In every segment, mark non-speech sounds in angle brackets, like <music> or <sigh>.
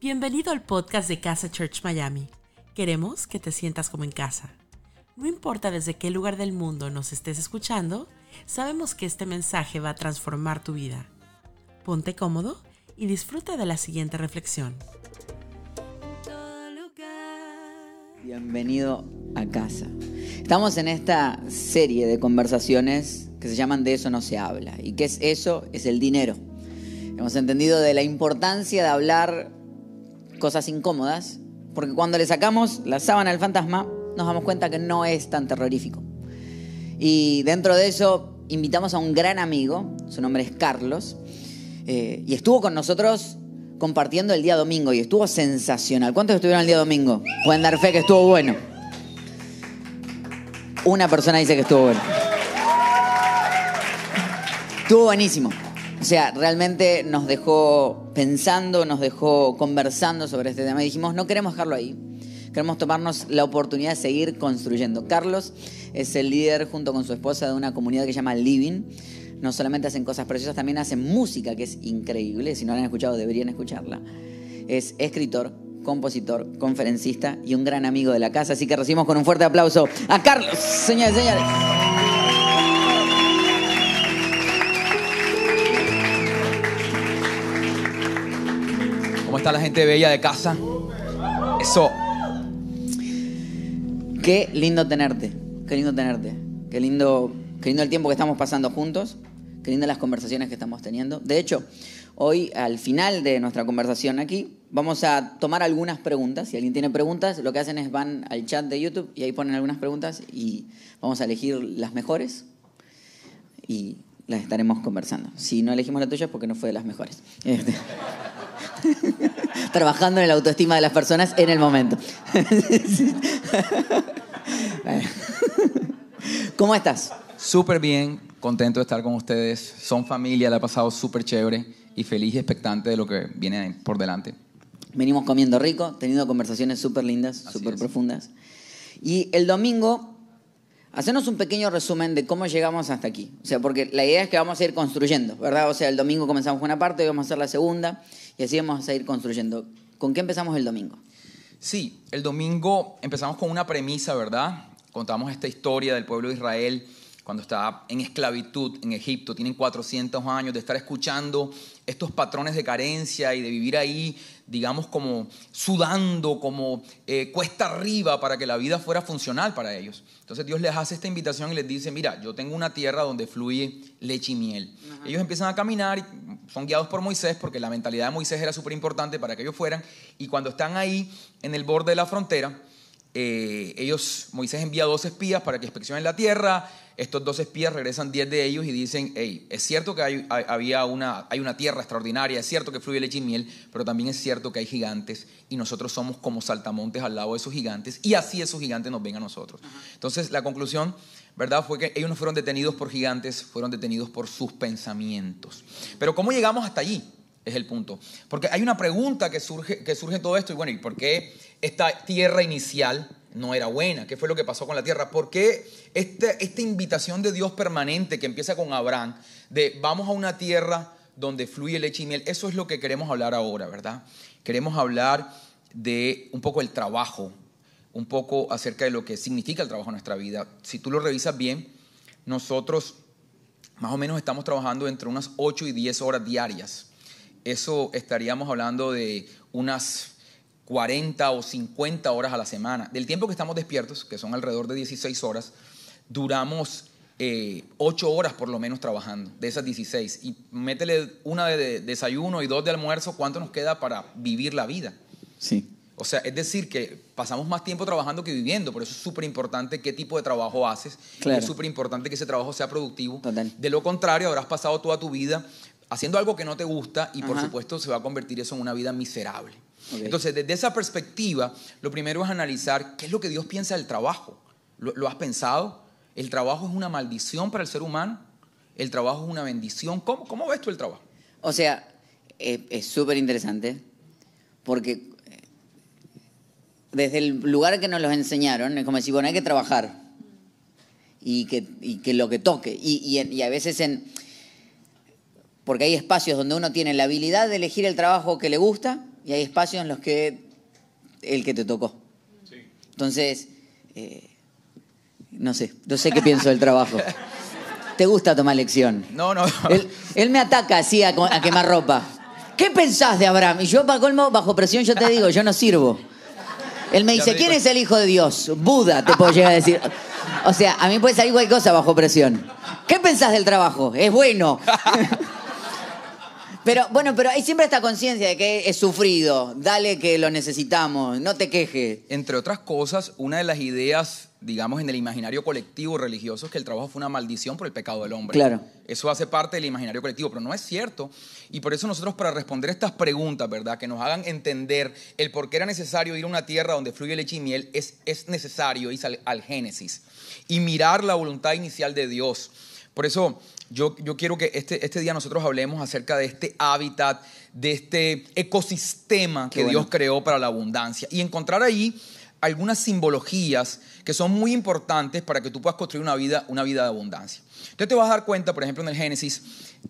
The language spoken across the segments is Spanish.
Bienvenido al podcast de Casa Church Miami. Queremos que te sientas como en casa. No importa desde qué lugar del mundo nos estés escuchando, sabemos que este mensaje va a transformar tu vida. Ponte cómodo y disfruta de la siguiente reflexión. Bienvenido a casa. Estamos en esta serie de conversaciones que se llaman De eso no se habla. ¿Y qué es eso? Es el dinero. Hemos entendido de la importancia de hablar cosas incómodas, porque cuando le sacamos la sábana al fantasma, nos damos cuenta que no es tan terrorífico. Y dentro de eso, invitamos a un gran amigo, su nombre es Carlos, eh, y estuvo con nosotros compartiendo el día domingo, y estuvo sensacional. ¿Cuántos estuvieron el día domingo? Pueden dar fe que estuvo bueno. Una persona dice que estuvo bueno. Estuvo buenísimo. O sea, realmente nos dejó pensando, nos dejó conversando sobre este tema y dijimos, no queremos dejarlo ahí. Queremos tomarnos la oportunidad de seguir construyendo. Carlos es el líder junto con su esposa de una comunidad que se llama Living. No solamente hacen cosas preciosas, también hacen música, que es increíble. Si no la han escuchado, deberían escucharla. Es escritor, compositor, conferencista y un gran amigo de la casa. Así que recibimos con un fuerte aplauso a Carlos, señores y señores. ¿Cómo está la gente bella de casa? Eso. Qué lindo tenerte, qué lindo tenerte, qué lindo, qué lindo el tiempo que estamos pasando juntos, qué lindo las conversaciones que estamos teniendo. De hecho, hoy al final de nuestra conversación aquí vamos a tomar algunas preguntas. Si alguien tiene preguntas, lo que hacen es van al chat de YouTube y ahí ponen algunas preguntas y vamos a elegir las mejores y las estaremos conversando. Si no elegimos la tuya es porque no fue de las mejores. Este. <laughs> Trabajando en la autoestima de las personas en el momento. <laughs> ¿Cómo estás? Súper bien, contento de estar con ustedes. Son familia, la he pasado súper chévere y feliz y expectante de lo que viene por delante. Venimos comiendo rico, teniendo conversaciones súper lindas, súper profundas. Y el domingo, hacenos un pequeño resumen de cómo llegamos hasta aquí. O sea, porque la idea es que vamos a ir construyendo, ¿verdad? O sea, el domingo comenzamos con una parte, hoy vamos a hacer la segunda y así vamos a ir construyendo. ¿Con qué empezamos el domingo? Sí, el domingo empezamos con una premisa, ¿verdad? Contamos esta historia del pueblo de Israel cuando está en esclavitud en Egipto, tienen 400 años de estar escuchando estos patrones de carencia y de vivir ahí, digamos, como sudando, como eh, cuesta arriba para que la vida fuera funcional para ellos. Entonces Dios les hace esta invitación y les dice, mira, yo tengo una tierra donde fluye leche y miel. Ellos empiezan a caminar y son guiados por Moisés porque la mentalidad de Moisés era súper importante para que ellos fueran. Y cuando están ahí en el borde de la frontera, eh, ellos, Moisés envía dos espías para que inspeccionen la tierra. Estos dos espías regresan diez de ellos y dicen, hey, es cierto que hay, había una, hay una tierra extraordinaria, es cierto que fluye leche y miel, pero también es cierto que hay gigantes y nosotros somos como saltamontes al lado de esos gigantes y así esos gigantes nos ven a nosotros. Entonces la conclusión, ¿verdad? Fue que ellos no fueron detenidos por gigantes, fueron detenidos por sus pensamientos. Pero ¿cómo llegamos hasta allí? Es el punto. Porque hay una pregunta que surge, que surge todo esto, y bueno, ¿y por qué esta tierra inicial no era buena? ¿Qué fue lo que pasó con la tierra? ¿Por qué esta, esta invitación de Dios permanente que empieza con Abraham, de vamos a una tierra donde fluye leche y miel? Eso es lo que queremos hablar ahora, ¿verdad? Queremos hablar de un poco el trabajo, un poco acerca de lo que significa el trabajo en nuestra vida. Si tú lo revisas bien, nosotros más o menos estamos trabajando entre unas 8 y 10 horas diarias eso estaríamos hablando de unas 40 o 50 horas a la semana. Del tiempo que estamos despiertos, que son alrededor de 16 horas, duramos eh, 8 horas por lo menos trabajando, de esas 16. Y métele una de desayuno y dos de almuerzo, ¿cuánto nos queda para vivir la vida? Sí. O sea, es decir, que pasamos más tiempo trabajando que viviendo, por eso es súper importante qué tipo de trabajo haces. Es súper importante que ese trabajo sea productivo. De lo contrario, habrás pasado toda tu vida haciendo algo que no te gusta y por supuesto se va a convertir eso en una vida miserable. Entonces, desde esa perspectiva, lo primero es analizar qué es lo que Dios piensa del trabajo. ¿Lo, has pensado? ¿El trabajo es una maldición para el ser humano? ¿El trabajo es una bendición? ¿Cómo, cómo ves tú el trabajo? O sea, es súper interesante porque eh, desde el lugar que nos los enseñaron, es como decir, bueno, hay que trabajar y que, que lo que toque. y, y a veces en porque hay espacios donde uno tiene la habilidad de elegir el trabajo que le gusta y hay espacios en los que el que te tocó. Entonces, eh, no sé, no sé qué pienso del trabajo. ¿Te gusta tomar lección? No, no. Él, él me ataca así a, quemar ropa. ¿Qué pensás de Abraham? Y yo, para colmo, bajo presión, yo te digo, yo no sirvo. Él me dice, me ¿quién es el hijo de Dios? Buda, te puedo llegar a decir. O sea, a mí puede salir cualquier cosa bajo presión. ¿Qué pensás del trabajo? Es bueno. <laughs> Pero bueno, pero hay siempre esta conciencia de que es sufrido. Dale que lo necesitamos, no te quejes. Entre otras cosas, una de las ideas, digamos, en el imaginario colectivo religioso es que el trabajo fue una maldición por el pecado del hombre. Claro. Eso hace parte del imaginario colectivo, pero no es cierto. Y por eso nosotros, para responder estas preguntas, ¿verdad? Que nos hagan entender el por qué era necesario ir a una tierra donde fluye leche y miel, es, es necesario ir al, al Génesis y mirar la voluntad inicial de Dios. Por eso yo, yo quiero que este, este día nosotros hablemos acerca de este hábitat, de este ecosistema Qué que bueno. Dios creó para la abundancia y encontrar ahí algunas simbologías que son muy importantes para que tú puedas construir una vida, una vida de abundancia. Entonces te vas a dar cuenta, por ejemplo, en el Génesis,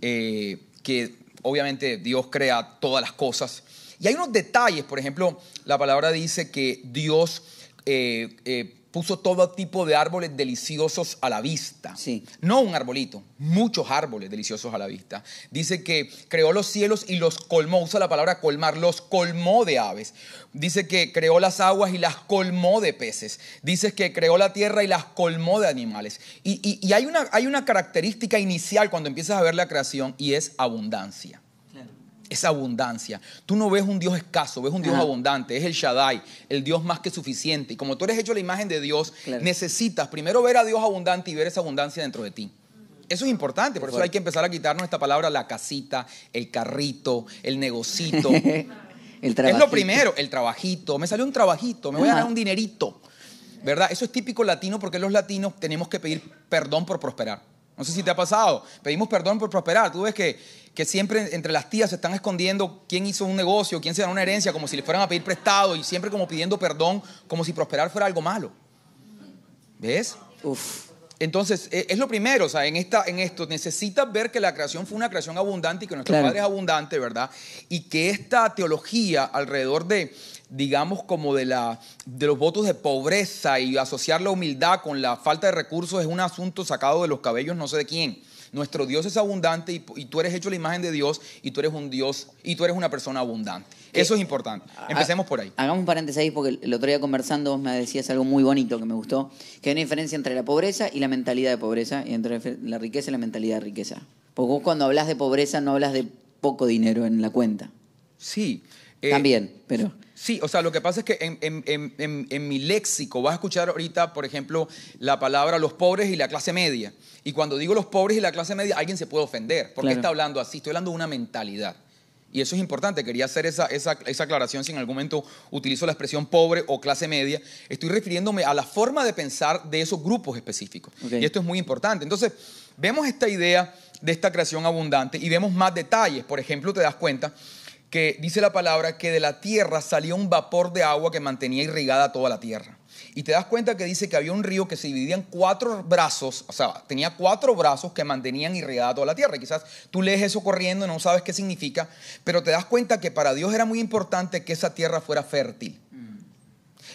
eh, que obviamente Dios crea todas las cosas. Y hay unos detalles, por ejemplo, la palabra dice que Dios eh, eh, puso todo tipo de árboles deliciosos a la vista. Sí. No un arbolito, muchos árboles deliciosos a la vista. Dice que creó los cielos y los colmó, usa la palabra colmar, los colmó de aves. Dice que creó las aguas y las colmó de peces. Dice que creó la tierra y las colmó de animales. Y, y- y hay, una, hay una característica inicial cuando empiezas a ver la creación y es abundancia. Es abundancia. Tú no ves un Dios escaso, ves un Dios Ajá. abundante. Es el Shaddai, el Dios más que suficiente. Y como tú eres hecho la imagen de Dios, Claro. necesitas primero ver a Dios abundante y ver esa abundancia dentro de ti. Eso es importante, por eso hay que empezar a quitarnos esta palabra, la casita, el carrito, el negocito. <laughs> el es lo primero, el trabajito. Me salió un trabajito, me voy a ganar un dinerito. ¿Verdad? Eso es típico latino porque los latinos tenemos que pedir perdón por prosperar. No sé si te ha pasado. Pedimos perdón por prosperar. Tú ves que, que siempre entre las tías se están escondiendo quién hizo un negocio, quién se ganó una herencia, como si le fueran a pedir prestado y siempre como pidiendo perdón, como si prosperar fuera algo malo. ¿Ves? Uf. Entonces, eh, es lo primero, o sea, en, esta, en esto necesitas ver que la creación fue una creación abundante y que nuestro Claro. Padre es abundante, ¿verdad? Y que esta teología alrededor de, digamos, como de, la, de los votos de pobreza y asociar la humildad con la falta de recursos es un asunto sacado de los cabellos no sé de quién. Nuestro Dios es abundante y, y tú eres hecho la imagen de Dios y tú eres un Dios y tú eres una persona abundante. Eso es importante. Empecemos por ahí. Ha- Hagamos un paréntesis ahí porque el otro día conversando vos me decías algo muy bonito que me gustó, que hay una diferencia entre la pobreza y la mentalidad de pobreza y entre la riqueza y la mentalidad de riqueza. Porque vos cuando hablas de pobreza no hablas de poco dinero en la cuenta. Sí. eh, También, pero... Sí, o sea, lo que pasa es que en, en- en- en- en mi léxico vas a escuchar ahorita, por ejemplo, la palabra los pobres y la clase media. Y cuando digo los pobres y la clase media, alguien se puede ofender. ¿Por qué Claro. está hablando así? Estoy hablando de una mentalidad. Y eso es importante. Quería hacer esa, esa, esa aclaración si en algún momento utilizo la expresión pobre o clase media. Estoy refiriéndome a la forma de pensar de esos grupos específicos. Y esto es muy importante. Entonces, vemos esta idea de esta creación abundante y vemos más detalles. Por ejemplo, te das cuenta que dice la palabra que de la tierra salía un vapor de agua que mantenía irrigada toda la tierra. Y te das cuenta que dice que había un río que se dividía en cuatro brazos, o sea, tenía cuatro brazos que mantenían irrigada toda la tierra. Y quizás tú lees eso corriendo y no sabes qué significa, pero te das cuenta que para Dios era muy importante que esa tierra fuera fértil.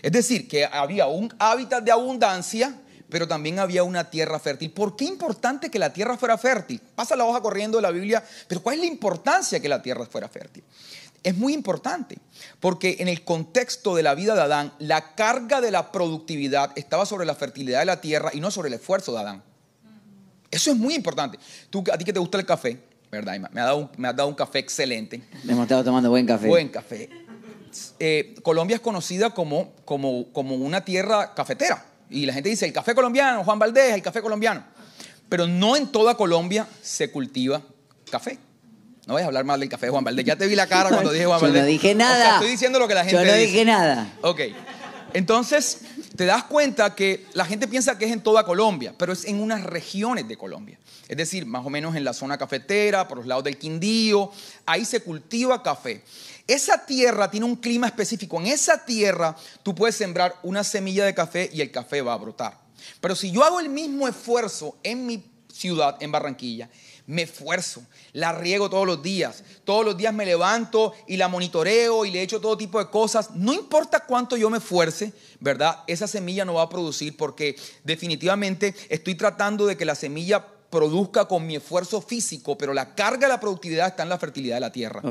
Es decir, que había un hábitat de abundancia, pero también había una tierra fértil. ¿Por qué importante que la tierra fuera fértil? Pasa la hoja corriendo de la Biblia, pero ¿cuál es la importancia que la tierra fuera fértil? Es muy importante, porque en el contexto de la vida de Adán, la carga de la productividad estaba sobre la fertilidad de la tierra y no sobre el esfuerzo de Adán. Eso es muy importante. Tú, a ti que te gusta el café, ¿verdad? Me, ha dado un, me has dado un café excelente. Hemos estado tomando buen café. Buen café. Eh, Colombia es conocida como, como, como una tierra cafetera. Y la gente dice, el café colombiano, Juan Valdés, el café colombiano. Pero no en toda Colombia se cultiva café. No voy a hablar mal del café de Juan Valdés. Ya te vi la cara cuando dije Juan Yo Valdés. no dije O sea, nada. estoy diciendo lo que la gente Yo no dice. dije nada. Ok. Entonces, te das cuenta que la gente piensa que es en toda Colombia, pero es en unas regiones de Colombia. Es decir, más o menos en la zona cafetera, por los lados del Quindío, ahí se cultiva café. Esa tierra tiene un clima específico. En esa tierra tú puedes sembrar una semilla de café y el café va a brotar. Pero si yo hago el mismo esfuerzo en mi ciudad, en Barranquilla, me esfuerzo, la riego todos los días. Todos los días me levanto y la monitoreo y le echo todo tipo de cosas. No importa cuánto yo me esfuerce, ¿verdad? Esa semilla no va a producir porque definitivamente estoy tratando de que la semilla produzca con mi esfuerzo físico, pero la carga de la productividad está en la fertilidad de la tierra.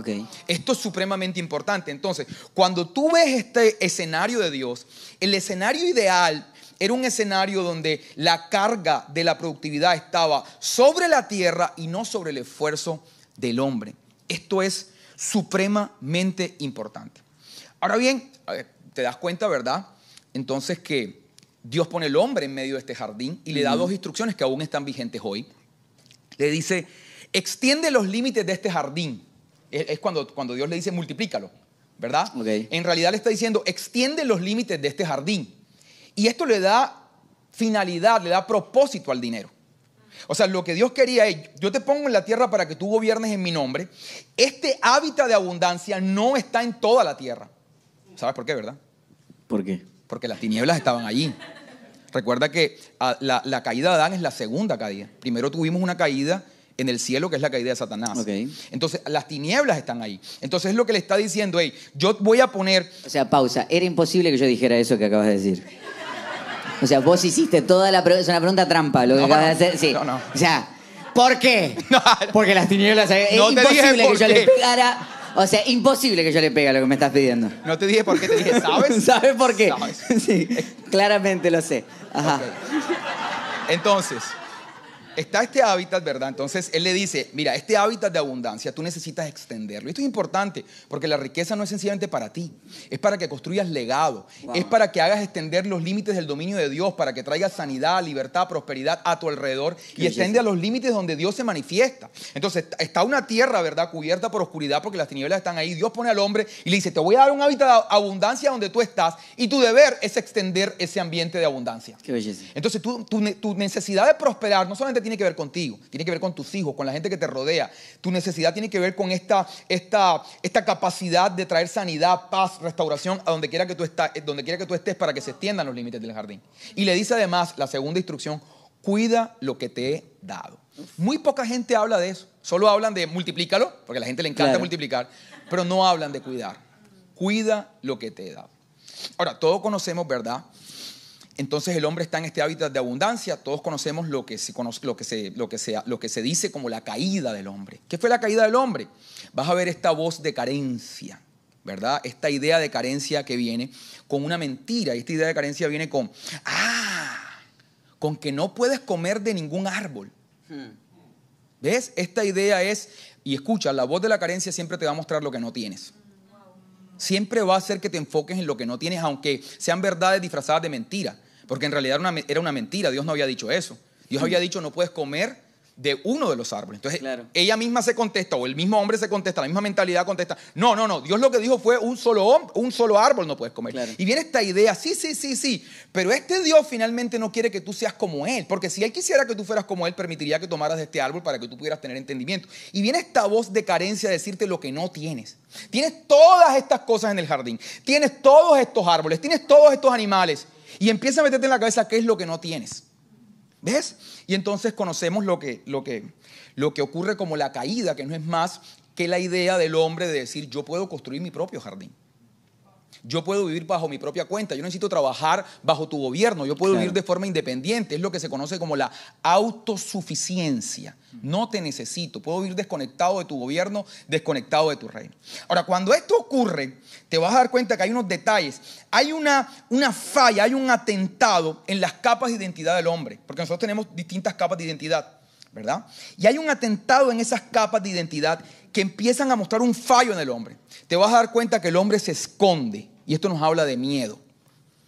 Esto es supremamente importante. Entonces, cuando tú ves este escenario de Dios, el escenario ideal era un escenario donde la carga de la productividad estaba sobre la tierra y no sobre el esfuerzo del hombre. Esto es supremamente importante. Ahora bien, a ver, te das cuenta, ¿verdad? Entonces que Dios pone el hombre en medio de este jardín y le da dos instrucciones que aún están vigentes hoy. Le dice, extiende los límites de este jardín. Es, es cuando, cuando Dios le dice, multiplícalo, ¿verdad? En realidad le está diciendo, extiende los límites de este jardín. Y esto le da finalidad, le da propósito al dinero. O sea, lo que Dios quería es, yo te pongo en la tierra para que tú gobiernes en mi nombre. Este hábitat de abundancia no está en toda la tierra. ¿Sabes por qué, verdad? ¿Por qué? Porque las tinieblas estaban allí. Recuerda que ah, la, la caída de Adán es la segunda caída. Primero tuvimos una caída en el cielo, que es la caída de Satanás. Entonces, las tinieblas están ahí. Entonces, es lo que le está diciendo, hey, yo voy a poner O sea, pausa. Era imposible que yo dijera eso que acabas de decir. O sea, vos hiciste toda la pregunta. Es una pregunta trampa lo que No, acabas no, de hacer. Sí. no, no. O sea, ¿por qué? <laughs> No. Porque las tinieblas. Es te dije imposible que yo qué. le pegara. O sea, imposible que yo le pegue a lo que me estás pidiendo. No te dije por qué, te dije, ¿sabes? <laughs> ¿Sabes por qué? ¿Sabes? <laughs> Sí, claramente lo sé. Ajá. Entonces, está este hábitat, ¿verdad? Entonces, él le dice, mira, este hábitat de abundancia, tú necesitas extenderlo. Esto es importante, porque la riqueza no es sencillamente para ti, es para que construyas legado, Wow. es para que hagas extender los límites del dominio de Dios, para que traigas sanidad, libertad, prosperidad a tu alrededor y extiende a los límites donde Dios se manifiesta. Entonces, está una tierra, ¿verdad? Cubierta por oscuridad porque las tinieblas están ahí. Dios pone al hombre y le dice, te voy a dar un hábitat de abundancia donde tú estás y tu deber es extender ese ambiente de abundancia. Qué belleza. Entonces tu, ne- tu necesidad de prosperar no solamente tiene que ver contigo, tiene que ver con tus hijos, con la gente que te rodea. Tu necesidad tiene que ver con esta, esta, esta capacidad de traer sanidad, paz, restauración a donde quiera, que tú está- eh, donde quiera que tú estés para que se extiendan los límites del jardín. Y le dice además la segunda instrucción, cuida lo que te he dado. Muy poca gente habla de eso. Solo hablan de multiplícalo, porque a la gente le encanta Claro. multiplicar, pero no hablan de cuidar. Cuida lo que te he dado. Ahora, todos conocemos, ¿verdad? Entonces el hombre está en este hábitat de abundancia. Todos conocemos lo que, se, cono- lo, que se, lo, que se, lo que se dice como la caída del hombre. ¿Qué fue la caída del hombre? Vas a ver esta voz de carencia, ¿verdad? Esta idea de carencia que viene con una mentira. Y esta idea de carencia viene con, ah, con que no puedes comer de ningún árbol. ¿Ves? Esta idea es, y escucha, la voz de la carencia siempre te va a mostrar lo que no tienes. Siempre va a hacer que te enfoques en lo que no tienes, aunque sean verdades disfrazadas de mentira. Porque en realidad era una, era una mentira, Dios no había dicho eso. Dios había dicho no puedes comer de uno de los árboles. Entonces Claro. ella misma se contesta, o el mismo hombre se contesta, la misma mentalidad contesta, no, no, no, Dios lo que dijo fue un solo, un solo árbol no puedes comer. Claro. Y viene esta idea, sí, sí, sí, sí, pero este Dios finalmente no quiere que tú seas como Él, porque si Él quisiera que tú fueras como Él, permitiría que tomaras de este árbol para que tú pudieras tener entendimiento. Y viene esta voz de carencia a decirte lo que no tienes. Tienes todas estas cosas en el jardín, tienes todos estos árboles, tienes todos estos animales, y empieza a meterte en la cabeza qué es lo que no tienes. ¿Ves? Y entonces conocemos lo que, lo, que, lo que ocurre como la caída, que no es más que la idea del hombre de decir, yo puedo construir mi propio jardín. Yo puedo vivir bajo mi propia cuenta, yo no necesito trabajar bajo tu gobierno, yo puedo Claro. vivir de forma independiente, es lo que se conoce como la autosuficiencia. No te necesito, puedo vivir desconectado de tu gobierno, desconectado de tu reino. Ahora, cuando esto ocurre, te vas a dar cuenta que hay unos detalles, hay una, una falla, hay un atentado en las capas de identidad del hombre, porque nosotros tenemos distintas capas de identidad. ¿verdad? Y hay un atentado en esas capas de identidad que empiezan a mostrar un fallo en el hombre. Te vas a dar cuenta que el hombre se esconde y esto nos habla de miedo.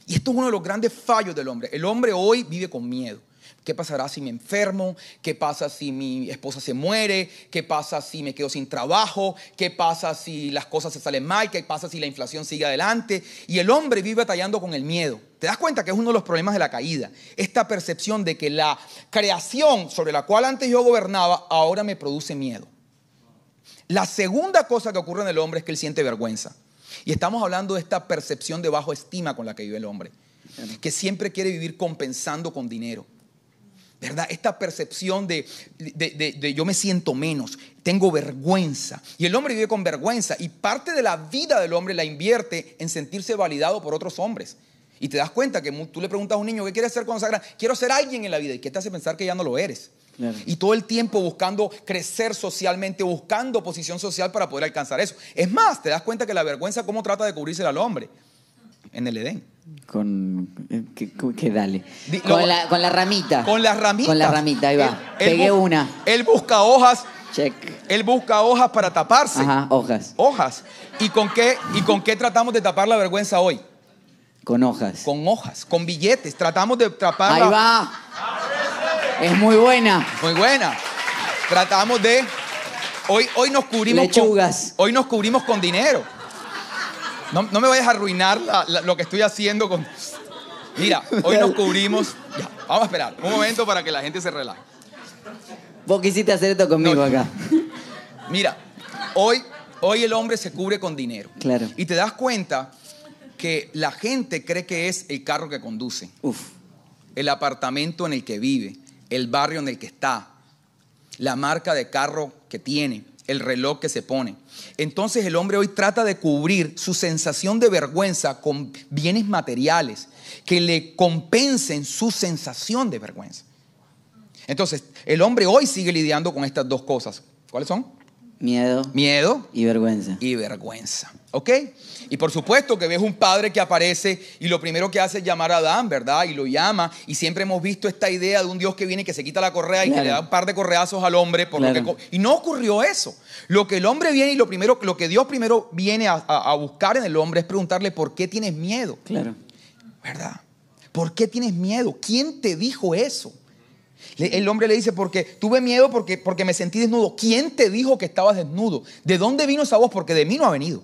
Y esto es uno de los grandes fallos del hombre. El hombre hoy vive con miedo. ¿Qué pasará si me enfermo? ¿Qué pasa si mi esposa se muere? ¿Qué pasa si me quedo sin trabajo? ¿Qué pasa si las cosas se salen mal? ¿Qué pasa si la inflación sigue adelante? Y el hombre vive batallando con el miedo. ¿Te das cuenta que es uno de los problemas de la caída? Esta percepción de que la creación sobre la cual antes yo gobernaba ahora me produce miedo. La segunda cosa que ocurre en el hombre es que él siente vergüenza. Y estamos hablando de esta percepción de bajo estima con la que vive el hombre, que siempre quiere vivir compensando con dinero. ¿verdad? Esta percepción de, de- de- de yo me siento menos, tengo vergüenza. Y el hombre vive con vergüenza y parte de la vida del hombre la invierte en sentirse validado por otros hombres. Y te das cuenta que tú le preguntas a un niño, ¿qué quieres ser cuando sea grande? Quiero ser alguien en la vida. ¿Y qué te hace pensar que ya no lo eres? Claro. Y todo el tiempo buscando crecer socialmente, buscando posición social para poder alcanzar eso. Es más, te das cuenta que la vergüenza, ¿cómo trata de cubrirse al hombre? En el Edén. Con. eh, que dale. Di- con, la, con la ramita. Con las ramitas. Con la ramita, ahí va. Él- Pegué una. Él busca hojas, Check. él busca hojas para taparse. Ajá, hojas. Hojas. ¿Y con qué y con qué tratamos de tapar la vergüenza hoy? Con hojas. Con hojas, con billetes. Tratamos de tapar Ahí la- va. Es muy buena. Muy buena. Tratamos de hoy hoy nos cubrimos Lechugas. con hoy nos cubrimos con dinero. No, no me vayas a arruinar la- la- lo que estoy haciendo con Mira, hoy nos cubrimos. Ya, vamos a esperar un momento para que la gente se relaje. Vos quisiste hacer esto conmigo No. acá. Mira, hoy, hoy el hombre se cubre con dinero. Claro. Y te das cuenta que la gente cree que es el carro que conduce, Uf. el apartamento en el que vive, el barrio en el que está, la marca de carro que tiene, el reloj que se pone. Entonces el hombre hoy trata de cubrir su sensación de vergüenza con bienes materiales que le compensen su sensación de vergüenza. Entonces, el hombre hoy sigue lidiando con estas dos cosas. ¿Cuáles son? Miedo Miedo y vergüenza. y vergüenza. ¿Ok? Y por supuesto que ves un padre que aparece y lo primero que hace es llamar a Adán, ¿verdad? Y lo llama. Y siempre hemos visto esta idea de un Dios que viene y que se quita la correa y que le da un par de correazos al hombre. Por lo que y no ocurrió eso. Lo que el hombre viene y lo, primero, lo que Dios primero viene a, a- a buscar en el hombre es preguntarle por qué tienes miedo, Claro. ¿verdad? ¿Por qué tienes miedo? ¿Quién te dijo eso? El hombre le dice, porque tuve miedo porque, porque me sentí desnudo. ¿Quién te dijo que estabas desnudo? ¿De dónde vino esa voz? Porque de mí no ha venido.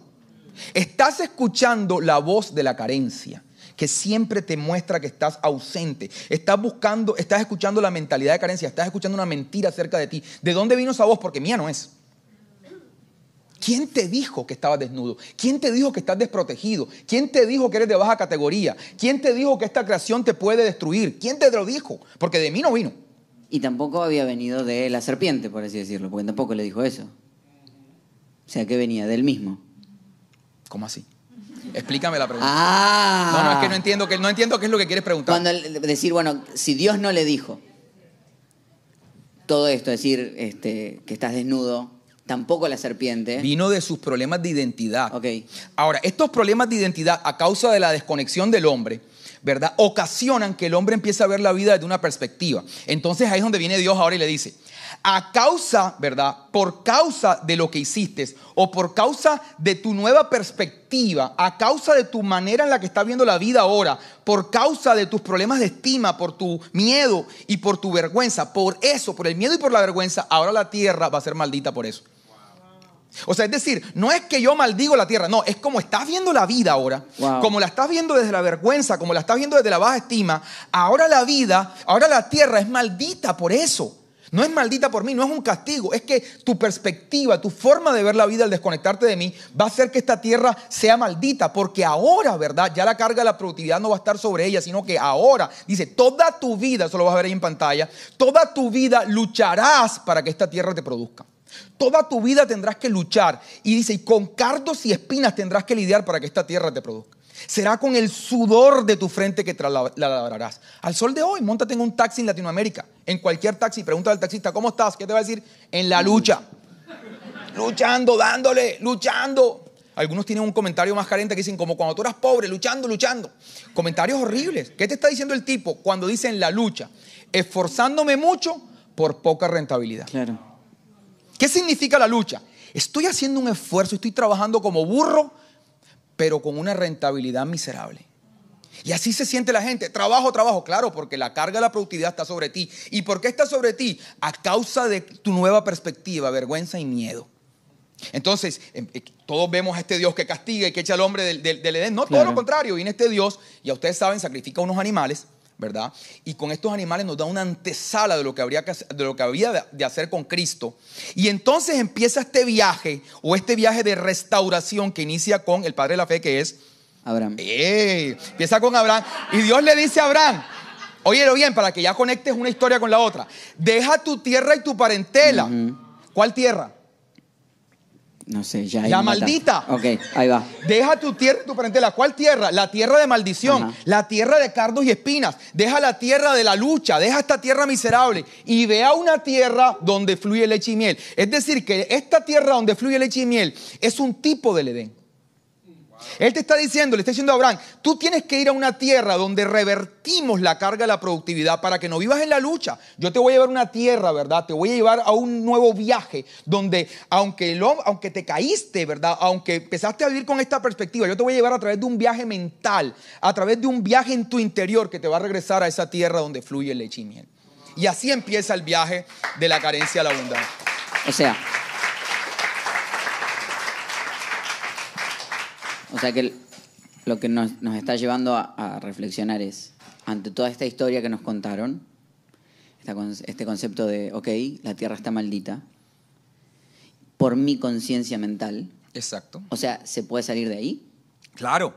Estás escuchando la voz de la carencia, que siempre te muestra que estás ausente. Estás buscando, estás escuchando la mentalidad de carencia, estás escuchando una mentira acerca de ti. ¿De dónde vino esa voz? Porque mía no es. ¿Quién te dijo que estabas desnudo? ¿Quién te dijo que estás desprotegido? ¿Quién te dijo que eres de baja categoría? ¿Quién te dijo que esta creación te puede destruir? ¿Quién te lo dijo? Porque de mí no vino. Y tampoco había venido de la serpiente, por así decirlo, porque tampoco le dijo eso. O sea, que venía del mismo. ¿Cómo así? Explícame la pregunta. Ah. No, no, es que no entiendo, que, no entiendo qué es lo que quieres preguntar. Cuando decir, bueno, si Dios no le dijo todo esto, decir este, que estás desnudo, tampoco la serpiente. Vino de sus problemas de identidad. Ok. Ahora, estos problemas de identidad a causa de la desconexión del hombre, ¿verdad? Ocasionan que el hombre empiece a ver la vida desde una perspectiva. Entonces ahí es donde viene Dios ahora y le dice, a causa, ¿verdad? Por causa de lo que hiciste o por causa de tu nueva perspectiva, a causa de tu manera en la que estás viendo la vida ahora, por causa de tus problemas de estima, por tu miedo y por tu vergüenza, por eso, por el miedo y por la vergüenza, ahora la tierra va a ser maldita por eso. O sea, es decir, no es que yo maldigo la tierra, no, es como estás viendo la vida ahora, Wow. como la estás viendo desde la vergüenza, como la estás viendo desde la baja estima, ahora la vida, ahora la tierra es maldita por eso. No es maldita por mí, no es un castigo, es que tu perspectiva, tu forma de ver la vida al desconectarte de mí va a hacer que esta tierra sea maldita, porque ahora, ¿verdad? Ya la carga de la productividad no va a estar sobre ella, sino que ahora, dice, toda tu vida, eso lo vas a ver ahí en pantalla, toda tu vida lucharás para que esta tierra te produzca. Toda tu vida tendrás que luchar. Y dice, y con cardos y espinas tendrás que lidiar para que esta tierra te produzca. Será con el sudor de tu frente que la labrarás. Al sol de hoy, montate en un taxi en Latinoamérica. En cualquier taxi, pregunta al taxista, ¿cómo estás? ¿Qué te va a decir? En la lucha. Luchando, dándole, luchando. Algunos tienen un comentario más carente que dicen, como cuando tú eras pobre, luchando, luchando. Comentarios horribles. ¿Qué te está diciendo el tipo cuando dice en la lucha? Esforzándome mucho por poca rentabilidad. Claro. ¿Qué significa la lucha? Estoy haciendo un esfuerzo, estoy trabajando como burro, pero con una rentabilidad miserable. Y así se siente la gente. Trabajo, trabajo, claro, porque la carga de la productividad está sobre ti. ¿Y por qué está sobre ti? A causa de tu nueva perspectiva, vergüenza y miedo. Entonces, em, eh, todos vemos a este Dios que castiga y que echa al hombre del, del- del Edén. No, todo lo contrario. Viene este Dios, y a ustedes saben, sacrifica unos animales, ¿verdad? Y con estos animales nos da una antesala de lo que, habría que hacer- de lo que había de- hacer con Cristo. Y entonces empieza este viaje, o este viaje de restauración que inicia con el Padre de la Fe, que es Abraham. ¡Ey! Empieza con Abraham. Y Dios le dice a Abraham, Óyelo bien para que ya conectes una historia con la otra. Deja tu tierra y tu parentela. ¿Cuál tierra? No sé, ya. La maldita. Ok, ahí va. Deja tu tierra y tu parentela. ¿Cuál tierra? La tierra de maldición, Ajá. la tierra de cardos y espinas. Deja la tierra de la lucha, deja esta tierra miserable y ve a una tierra donde fluye leche y miel. Es decir, que esta tierra donde fluye leche y miel es un tipo del Edén. Él te está diciendo, le está diciendo a Abraham, tú tienes que ir a una tierra donde revertimos la carga de la productividad para que no vivas en la lucha. Yo te voy a llevar a una tierra, ¿verdad? Te voy a llevar a un nuevo viaje donde, aunque, hom- aunque te caíste, ¿verdad? Aunque empezaste a vivir con esta perspectiva, yo te voy a llevar a través de un viaje mental, a través de un viaje en tu interior que te va a regresar a esa tierra donde fluye leche y miel. Y así empieza el viaje de la carencia a la abundancia. O sea. O sea que el- lo que nos, nos está llevando a, a reflexionar es, ante toda esta historia que nos contaron, esta este concepto de, ok, la tierra está maldita, por mi conciencia mental, Exacto. o sea, ¿se puede salir de ahí? Claro. O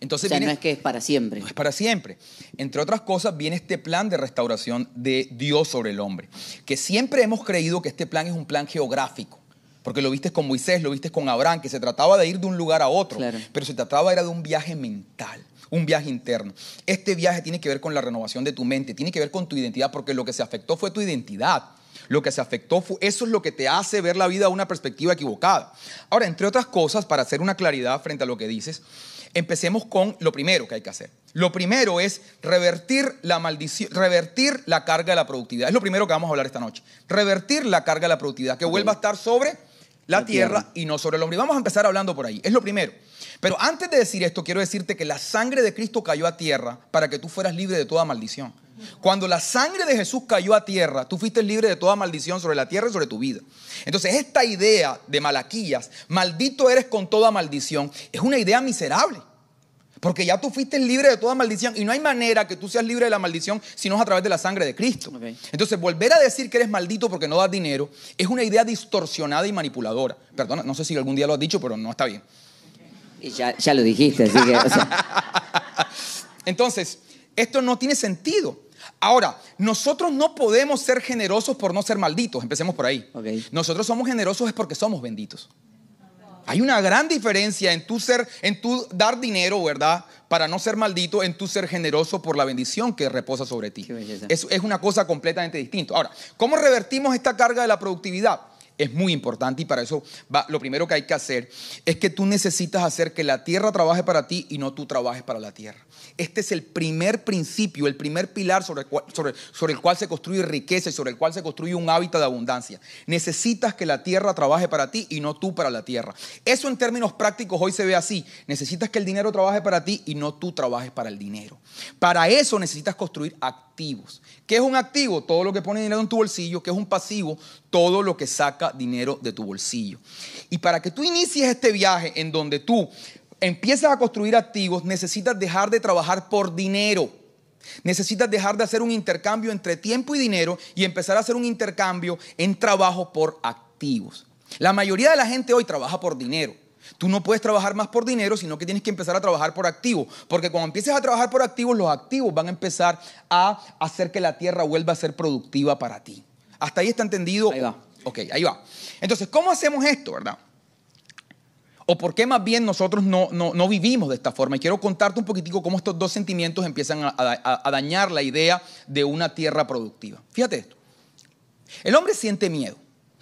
Entonces sea, viene- no es que es para siempre. No es para siempre. Entre otras cosas, viene este plan de restauración de Dios sobre el hombre. Que siempre hemos creído que este plan es un plan geográfico. Porque lo viste con Moisés, lo viste con Abraham, que se trataba de ir de un lugar a otro. Claro. Pero se trataba era de un viaje mental, un viaje interno. Este viaje tiene que ver con la renovación de tu mente, tiene que ver con tu identidad, porque lo que se afectó fue tu identidad. Lo que se afectó fue, eso es lo que te hace ver la vida a una perspectiva equivocada. Ahora, entre otras cosas, para hacer una claridad frente a lo que dices, empecemos con lo primero que hay que hacer. Lo primero es revertir la maldición, revertir la carga de la productividad. Es lo primero que vamos a hablar esta noche. Revertir la carga de la productividad, que vuelva a estar sobre la, La tierra, tierra. y no sobre el hombre. Y vamos a empezar hablando por ahí. Es lo primero. Pero antes de decir esto, quiero decirte que la sangre de Cristo cayó a tierra para que tú fueras libre de toda maldición. Cuando la sangre de Jesús cayó a tierra, tú fuiste libre de toda maldición sobre la tierra y sobre tu vida. Entonces, esta idea de Malaquías, maldito eres con toda maldición, es una idea miserable. Porque ya tú fuiste libre de toda maldición y no hay manera que tú seas libre de la maldición si no es a través de la sangre de Cristo. Entonces, volver a decir que eres maldito porque no das dinero es una idea distorsionada y manipuladora. Perdona, no sé si algún día lo has dicho, pero no está bien. Y ya, ya lo dijiste, así que, o sea, <laughs> Entonces, esto no tiene sentido. Ahora, nosotros no podemos ser generosos por no ser malditos. Empecemos por ahí. Nosotros somos generosos es porque somos benditos. Hay una gran diferencia en tu ser, en tu dar dinero, ¿verdad? Para no ser maldito, en tu ser generoso por la bendición que reposa sobre ti. Es, es una cosa completamente distinta. Ahora, ¿cómo revertimos esta carga de la productividad? Es muy importante y para eso lo primero que hay que hacer es que tú necesitas hacer que la tierra trabaje para ti y no tú trabajes para la tierra. Este es el primer principio, el primer pilar sobre el, cual, sobre- el cual se construye riqueza y sobre el cual se construye un hábitat de abundancia. Necesitas que la tierra trabaje para ti y no tú para la tierra. Eso en términos prácticos hoy se ve así. Necesitas que el dinero trabaje para ti y no tú trabajes para el dinero. Para eso necesitas construir activos. ¿Qué es un activo? Todo lo que pone dinero en tu bolsillo. ¿Qué es un pasivo? Todo lo que saca dinero de tu bolsillo. Y para que tú inicies este viaje en donde tú empiezas a construir activos, necesitas dejar de trabajar por dinero. Necesitas dejar de hacer un intercambio entre tiempo y dinero y empezar a hacer un intercambio en trabajo por activos. La mayoría de la gente hoy trabaja por dinero. Tú no puedes trabajar más por dinero, sino que tienes que empezar a trabajar por activos. Porque cuando empieces a trabajar por activos, los activos van a empezar a hacer que la tierra vuelva a ser productiva para ti. ¿Hasta ahí está entendido? Ahí va. Ok, ahí va. Entonces, ¿cómo hacemos esto, verdad? ¿O por qué más bien nosotros no, no- no vivimos de esta forma? Y quiero contarte un poquitico cómo estos dos sentimientos empiezan a, a- a dañar la idea de una tierra productiva. Fíjate esto. El hombre siente miedo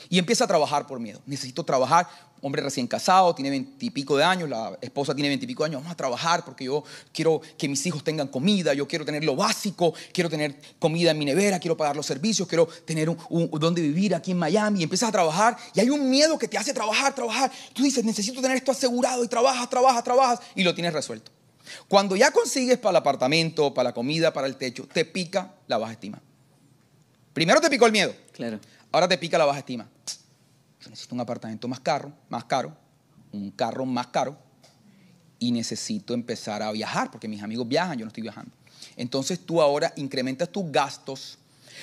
y empieza a trabajar por miedo. Necesito trabajar. Hombre recién casado, tiene veintipico de años, la esposa tiene veintipico de años. Vamos a trabajar porque yo quiero que mis hijos tengan comida, yo quiero tener lo básico, quiero tener comida en mi nevera, quiero pagar los servicios, quiero tener un, un- donde vivir aquí en Miami. Y empiezas a trabajar y hay un miedo que te hace trabajar, trabajar. Tú dices, necesito tener esto asegurado y trabajas, trabajas, trabajas y lo tienes resuelto. Cuando ya consigues para el apartamento, para la comida, para el techo, te pica la baja estima. Primero te picó el miedo. claro. Ahora te pica la baja estima. Necesito un apartamento más caro, más caro, un carro más caro y necesito empezar a viajar porque mis amigos viajan, yo no estoy viajando. Entonces tú ahora incrementas tus gastos,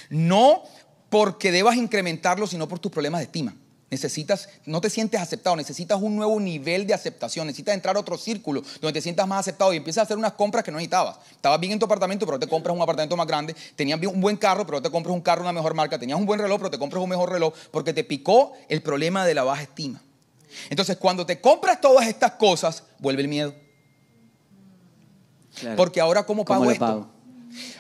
no porque debas incrementarlos, sino por tus problemas de estima. Necesitas, no te sientes aceptado, necesitas un nuevo nivel de aceptación, necesitas entrar a otro círculo donde te sientas más aceptado y empiezas a hacer unas compras que no necesitabas. Estabas bien en tu apartamento, pero te compras un apartamento más grande, tenías un buen carro, pero te compras un carro de una mejor marca, tenías un buen reloj, pero te compras un mejor reloj, porque te picó el problema de la baja estima. Entonces, cuando te compras todas estas cosas, vuelve el miedo. Porque ahora, ¿cómo pago esto?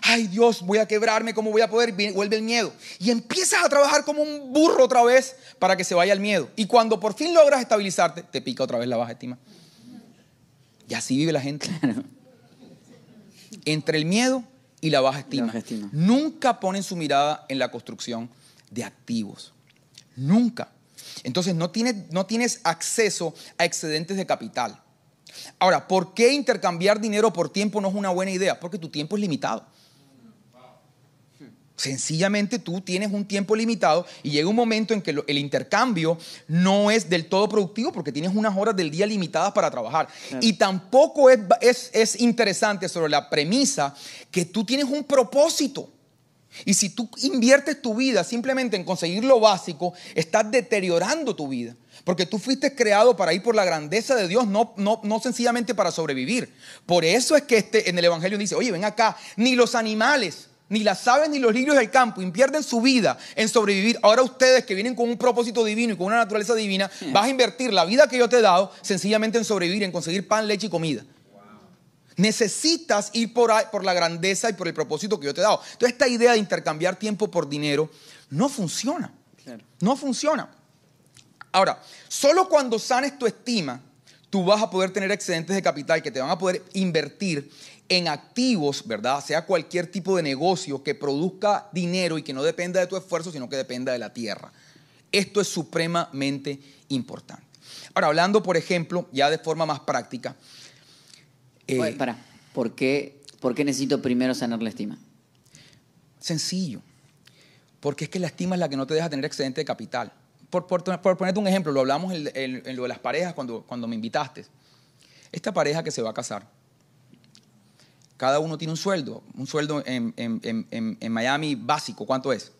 Ay Dios, voy a quebrarme, ¿cómo voy a poder? Vuelve el miedo. Y empiezas a trabajar como un burro otra vez para que se vaya el miedo. Y cuando por fin logras estabilizarte, te pica otra vez la baja estima. Y así vive la gente. <laughs> Entre el miedo y la baja estima. Nunca ponen su mirada en la construcción de activos. Nunca. Entonces no tienes, no tienes acceso a excedentes de capital. Ahora, ¿por qué intercambiar dinero por tiempo no es una buena idea? Porque tu tiempo es limitado. Sencillamente tú tienes un tiempo limitado y llega un momento en que el intercambio no es del todo productivo porque tienes unas horas del día limitadas para trabajar. Y tampoco es, es, es interesante sobre la premisa que tú tienes un propósito. Y si tú inviertes tu vida simplemente en conseguir lo básico, estás deteriorando tu vida. Porque tú fuiste creado para ir por la grandeza de Dios, no, no, no sencillamente para sobrevivir. Por eso es que este, en el Evangelio dice, oye, ven acá, ni los animales, ni las aves, ni los lirios del campo invierten su vida en sobrevivir. Ahora ustedes que vienen con un propósito divino y con una naturaleza divina, vas a invertir la vida que yo te he dado sencillamente en sobrevivir, en conseguir pan, leche y comida. Necesitas ir por, por la grandeza y por el propósito que yo te he dado. Entonces esta idea de intercambiar tiempo por dinero no funciona. No funciona. Ahora, solo cuando sanes tu estima, tú vas a poder tener excedentes de capital que te van a poder invertir en activos, ¿verdad? Sea cualquier tipo de negocio que produzca dinero y que no dependa de tu esfuerzo, sino que dependa de la tierra. Esto es supremamente importante. Ahora, hablando, por ejemplo, ya de forma más práctica, eh, para, ¿por qué, ¿por qué necesito primero sanar la estima? Sencillo. Porque es que la estima es la que no te deja tener excedente de capital. Por, por, ponerte un ejemplo, lo hablamos en, lo de las parejas cuando, cuando me invitaste. Esta pareja que se va a casar, cada uno tiene un sueldo, un sueldo en, en Miami básico, ¿cuánto es?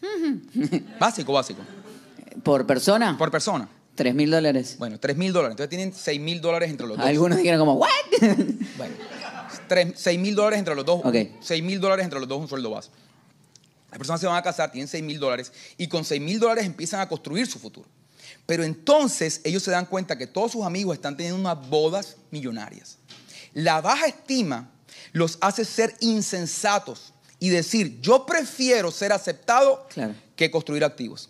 <laughs> básico, básico. ¿Por persona? Por persona. 3 mil dólares. Bueno, 3 mil dólares. Entonces tienen 6 mil dólares entre los dos. Algunos dijeron como, ¿what? bueno, 6 mil dólares entre los dos. Ok. 6 mil dólares entre los dos, un sueldo base. Las personas se van a casar, tienen 6 mil dólares y con 6 mil dólares empiezan a construir su futuro. Pero entonces ellos se dan cuenta que todos sus amigos están teniendo unas bodas millonarias. La baja estima los hace ser insensatos y decir, yo prefiero ser aceptado que construir activos.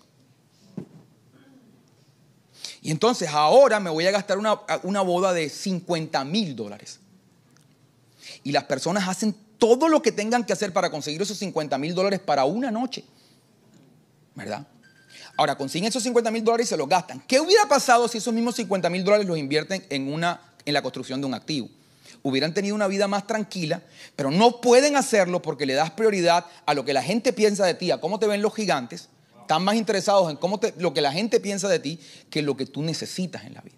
Y entonces ahora me voy a gastar una, boda de 50 mil dólares. Y las personas hacen todo lo que tengan que hacer para conseguir esos 50 mil dólares para una noche. ¿Verdad? Ahora consiguen esos 50 mil dólares y se los gastan. ¿Qué hubiera pasado si esos mismos 50 mil dólares los invierten en, una, en la construcción de un activo? Hubieran tenido una vida más tranquila, pero no pueden hacerlo porque le das prioridad a lo que la gente piensa de ti, a cómo te ven los gigantes, están más interesados en cómo lo que la gente piensa de ti que lo que tú necesitas en la vida.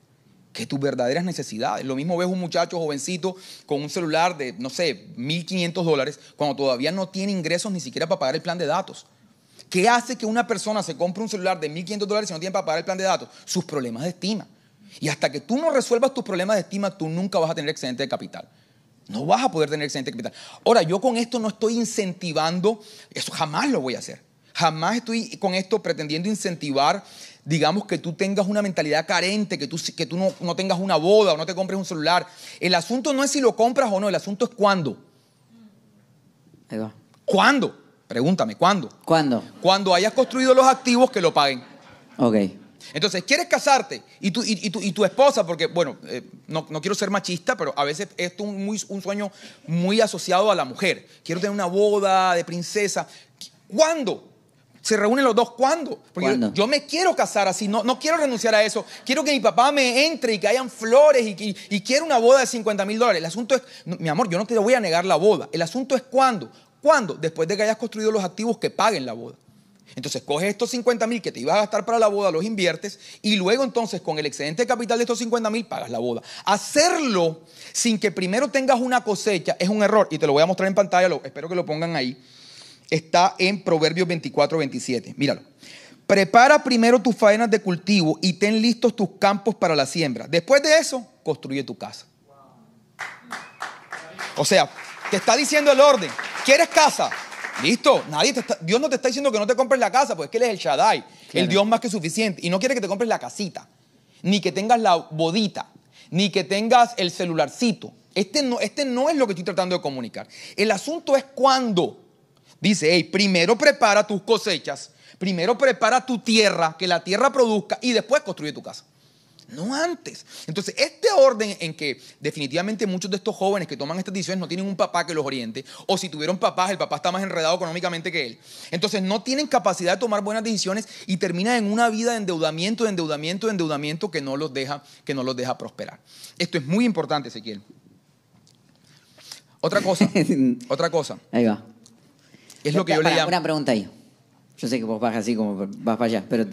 Que tus verdaderas necesidades. Lo mismo ves un muchacho jovencito con un celular de, no sé, 1.500 dólares, cuando todavía no tiene ingresos ni siquiera para pagar el plan de datos. ¿Qué hace que una persona se compre un celular de 1.500 dólares si no tiene para pagar el plan de datos? Sus problemas de estima. Y hasta que tú no resuelvas tus problemas de estima, tú nunca vas a tener excedente de capital. No vas a poder tener excedente de capital. Ahora, yo con esto no estoy incentivando, eso jamás lo voy a hacer. Jamás estoy con esto pretendiendo incentivar, digamos, que tú tengas una mentalidad carente, que tú, que tú no, tengas una boda o no te compres un celular. El asunto no es si lo compras o no, el asunto es cuándo. Ahí va. ¿Cuándo? Pregúntame, ¿cuándo? ¿Cuándo? Cuando hayas construido los activos que lo paguen. Ok. Entonces, ¿quieres casarte? Y tu, y, tu, esposa, porque, bueno, eh, no, quiero ser machista, pero a veces esto es un, un sueño muy asociado a la mujer. Quiero tener una boda de princesa. ¿Cuándo? Se reúnen los dos. ¿Cuándo? Porque Yo, me quiero casar así, no, no quiero renunciar a eso. Quiero que mi papá me entre y que hayan flores y, y, quiero una boda de 50 mil dólares. El asunto es, mi amor, yo no te voy a negar la boda. El asunto es cuándo. ¿Cuándo? Después de que hayas construido los activos que paguen la boda. Entonces coges estos 50 mil que te ibas a gastar para la boda, los inviertes y luego entonces con el excedente de capital de estos 50 mil pagas la boda. Hacerlo sin que primero tengas una cosecha es un error y te lo voy a mostrar en pantalla, espero que lo pongan ahí está en Proverbios 24, 27. Míralo. Prepara primero tus faenas de cultivo y ten listos tus campos para la siembra. Después de eso, construye tu casa. O sea, te está diciendo el orden. ¿Quieres casa? Listo. Nadie Dios no te está diciendo que no te compres la casa, porque es que Él es el Shaddai, el Dios más que suficiente. Y no quiere que te compres la casita, ni que tengas la bodita, ni que tengas el celularcito. Este no, este no es lo que estoy tratando de comunicar. El asunto es cuando. Dice, hey, primero prepara tus cosechas Primero prepara tu tierra, que la tierra produzca y después construye tu casa. No antes. Entonces, este orden en que definitivamente muchos de estos jóvenes que toman estas decisiones no tienen un papá que los oriente, o si tuvieron papás, el papá está más enredado económicamente que él. Entonces, no tienen capacidad de tomar buenas decisiones y terminan en una vida de endeudamiento, de endeudamiento, de endeudamiento que no los deja, que no los deja prosperar. Esto es muy importante, Ezequiel. Otra cosa, <laughs> otra cosa. Ahí va. Es lo que yo le llamo. Una pregunta ahí. Yo sé que vos vas así como vas para allá, pero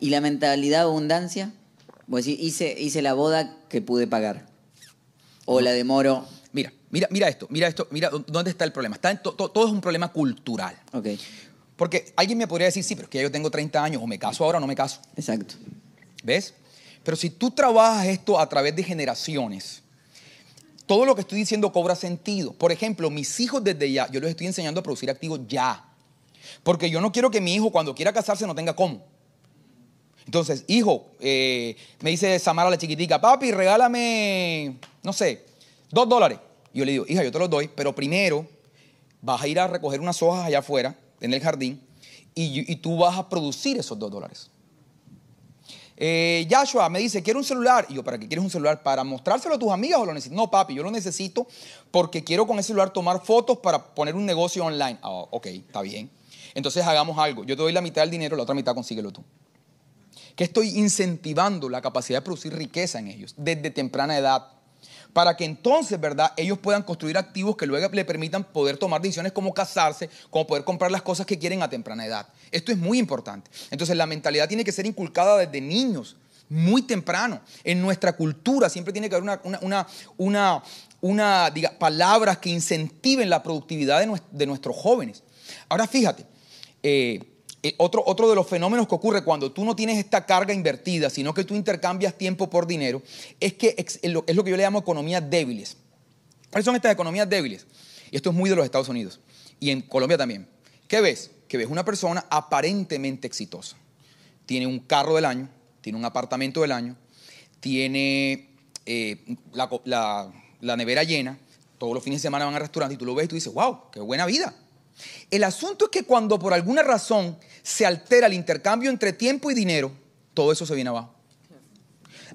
¿Y la mentalidad abundancia? Vos decís, hice, hice la boda que pude pagar. O la demoro. Mira, mira, mira esto, mira esto, mira dónde está el problema. Está todo es un problema cultural. Ok. Porque alguien me podría decir, sí, pero es que ya yo tengo 30 años, o me caso ahora o no me caso. Exacto. ¿Ves? Pero si tú trabajas esto a través de generaciones, todo lo que estoy diciendo cobra sentido. Por ejemplo, mis hijos desde ya, yo les estoy enseñando a producir activos ya. Porque yo no quiero que mi hijo cuando quiera casarse no tenga cómo. Entonces, hijo, eh, me dice Samara la chiquitica, papi, regálame, no sé, dos dólares. Y yo le digo, hija, yo te los doy, pero primero vas a ir a recoger unas hojas allá afuera, en el jardín, y, tú vas a producir esos dos dólares. Eh, Joshua me dice, quiero un celular. Y yo, ¿para qué quieres un celular? ¿Para mostrárselo a tus amigas o lo necesitas? No, papi, yo lo necesito porque quiero con ese celular tomar fotos para poner un negocio online. Ah, ok, está bien. Entonces hagamos algo. Yo te doy la mitad del dinero, la otra mitad consíguelo tú. Que estoy incentivando la capacidad de producir riqueza en ellos desde temprana edad. Para que entonces, ¿verdad? Ellos puedan construir activos que luego le permitan poder tomar decisiones como casarse, como poder comprar las cosas que quieren a temprana edad. Esto es muy importante. Entonces la mentalidad tiene que ser inculcada desde niños, muy temprano. En nuestra cultura siempre tiene que haber una, una, una, una palabras que incentiven la productividad de nuestros jóvenes. Ahora fíjate, eh, eh, otro, otro de los fenómenos que ocurre cuando tú no tienes esta carga invertida, sino que tú intercambias tiempo por dinero, es que es lo, que yo le llamo economías débiles. ¿Cuáles son estas economías débiles? Y esto es muy de los Estados Unidos y en Colombia también. ¿Qué ves? Que ves una persona aparentemente exitosa. Tiene un carro del año, tiene un apartamento del año, tiene eh, la, la nevera llena, todos los fines de semana van al restaurante y tú lo ves y tú dices, wow, qué buena vida. El asunto es que cuando por alguna razón se altera el intercambio entre tiempo y dinero, todo eso se viene abajo.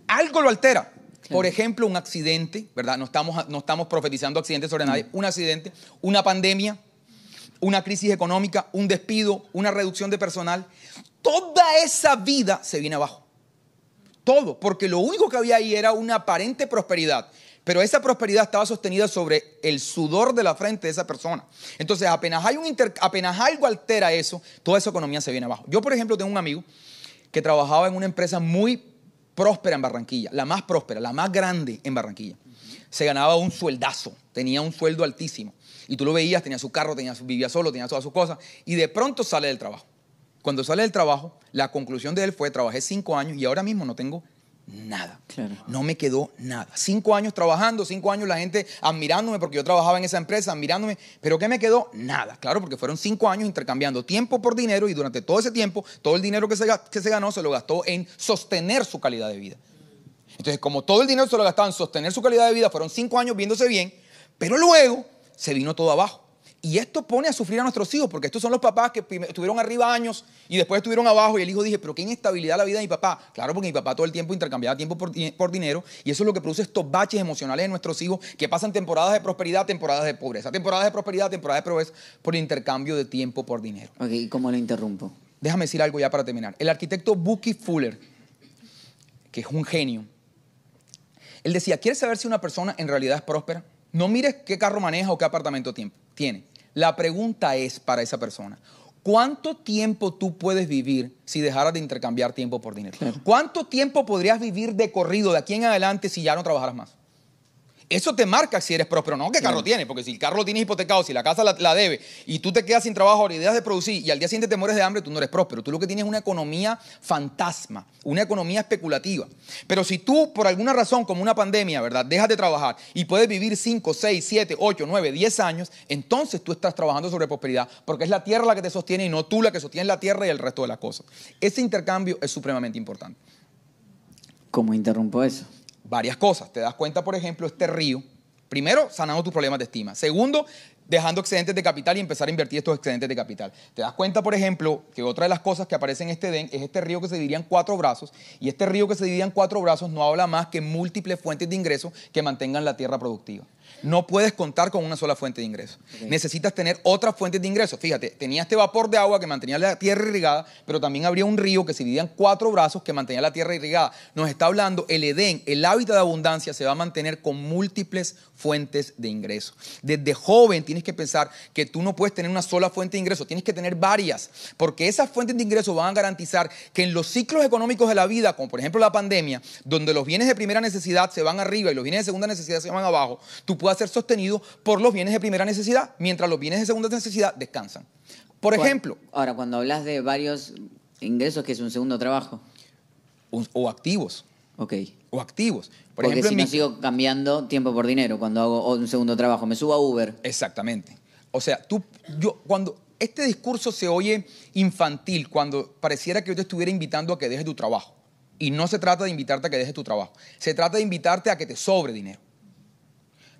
Algo lo altera. Por ejemplo, un accidente, ¿verdad? No estamos, no estamos profetizando accidentes sobre nadie. Un accidente, una pandemia, una crisis económica, un despido, una reducción de personal. Toda esa vida se viene abajo. Todo, porque lo único que había ahí era una aparente prosperidad. Pero esa prosperidad estaba sostenida sobre el sudor de la frente de esa persona. Entonces, apenas, hay un apenas algo altera eso, toda esa economía se viene abajo. Yo, por ejemplo, tengo un amigo que trabajaba en una empresa muy próspera en Barranquilla, la más próspera, la más grande en Barranquilla. Se ganaba un sueldazo, tenía un sueldo altísimo. Y tú lo veías, tenía su carro, tenía vivía solo, tenía todas sus cosas. Y de pronto sale del trabajo. Cuando sale del trabajo, la conclusión de él fue, trabajé cinco años y ahora mismo no tengo nada. No me quedó nada. Cinco años trabajando, cinco años la gente admirándome porque yo trabajaba en esa empresa, admirándome. Pero ¿qué me quedó? Nada. Claro, porque fueron cinco años intercambiando tiempo por dinero y durante todo ese tiempo, todo el dinero que se, que se ganó se lo gastó en sostener su calidad de vida. Entonces, como todo el dinero se lo gastaba en sostener su calidad de vida, fueron cinco años viéndose bien, pero luego se vino todo abajo. Y esto pone a sufrir a nuestros hijos, porque estos son los papás que estuvieron arriba años y después estuvieron abajo y el hijo dije, pero qué inestabilidad la vida de mi papá. Claro, porque mi papá todo el tiempo intercambiaba tiempo por, por, dinero y eso es lo que produce estos baches emocionales en nuestros hijos que pasan temporadas de prosperidad, temporadas de pobreza, temporadas de prosperidad, temporadas de pobreza por intercambio de tiempo por dinero. Ok, ¿y cómo lo interrumpo? Déjame decir algo ya para terminar. El arquitecto Bucky Fuller, que es un genio, él decía, ¿quieres saber si una persona en realidad es próspera? No mires qué carro maneja o qué apartamento tiene la pregunta es para esa persona, ¿cuánto tiempo tú puedes vivir si dejaras de intercambiar tiempo por dinero? ¿Cuánto tiempo podrías vivir de corrido de aquí en adelante si ya no trabajaras más? Eso te marca si eres próspero. No, ¿qué carro Claro. tienes? Porque si el carro lo tienes hipotecado, si la casa la, la debe y tú te quedas sin trabajo, ahora ideas de producir y al día siguiente te mueres de hambre, tú no eres próspero. Tú lo que tienes es una economía fantasma, una economía especulativa. Pero si tú, por alguna razón, como una pandemia, ¿verdad? Dejas de trabajar y puedes vivir 5, 6, 7, 8, 9, 10 años, entonces tú estás trabajando sobre prosperidad porque es la tierra la que te sostiene y no tú la que sostiene la tierra y el resto de las cosas. Ese intercambio es supremamente importante. ¿Cómo interrumpo eso? Varias cosas. Te das cuenta, por ejemplo, este río. Primero, sanando tus problemas de estima. Segundo, dejando excedentes de capital y empezar a invertir estos excedentes de capital. Te das cuenta, por ejemplo, que otra de las cosas que aparece en este Edén es este río que se dividía en cuatro brazos. Y este río que se dividía en cuatro brazos no habla más que múltiples fuentes de ingresos que mantengan la tierra productiva. No puedes contar con una sola fuente de ingreso. Necesitas tener otras fuentes de ingreso. Fíjate, tenía este vapor de agua que mantenía la tierra irrigada, pero también habría un río que se dividía en cuatro brazos que mantenía la tierra irrigada. Nos está hablando, el Edén, el hábitat de abundancia se va a mantener con múltiples fuentes de ingreso. Desde joven tienes que pensar que tú no puedes tener una sola fuente de ingreso, tienes que tener varias, porque esas fuentes de ingreso van a garantizar que en los ciclos económicos de la vida, como por ejemplo la pandemia, donde los bienes de primera necesidad se van arriba y los bienes de segunda necesidad se van abajo, tú puedas ser sostenido por los bienes de primera necesidad, mientras los bienes de segunda necesidad descansan. Por ejemplo, Ahora, cuando hablas de varios ingresos, que es un segundo trabajo. o activos, Ok. O activos. Por Porque ejemplo, si no mi- sigo cambiando tiempo por dinero cuando hago un segundo trabajo, me subo a Uber. Exactamente. O sea, tú, yo, cuando este discurso se oye infantil, cuando pareciera que yo te estuviera invitando a que dejes tu trabajo. Y no se trata de invitarte a que dejes tu trabajo. Se trata de invitarte a que te sobre dinero.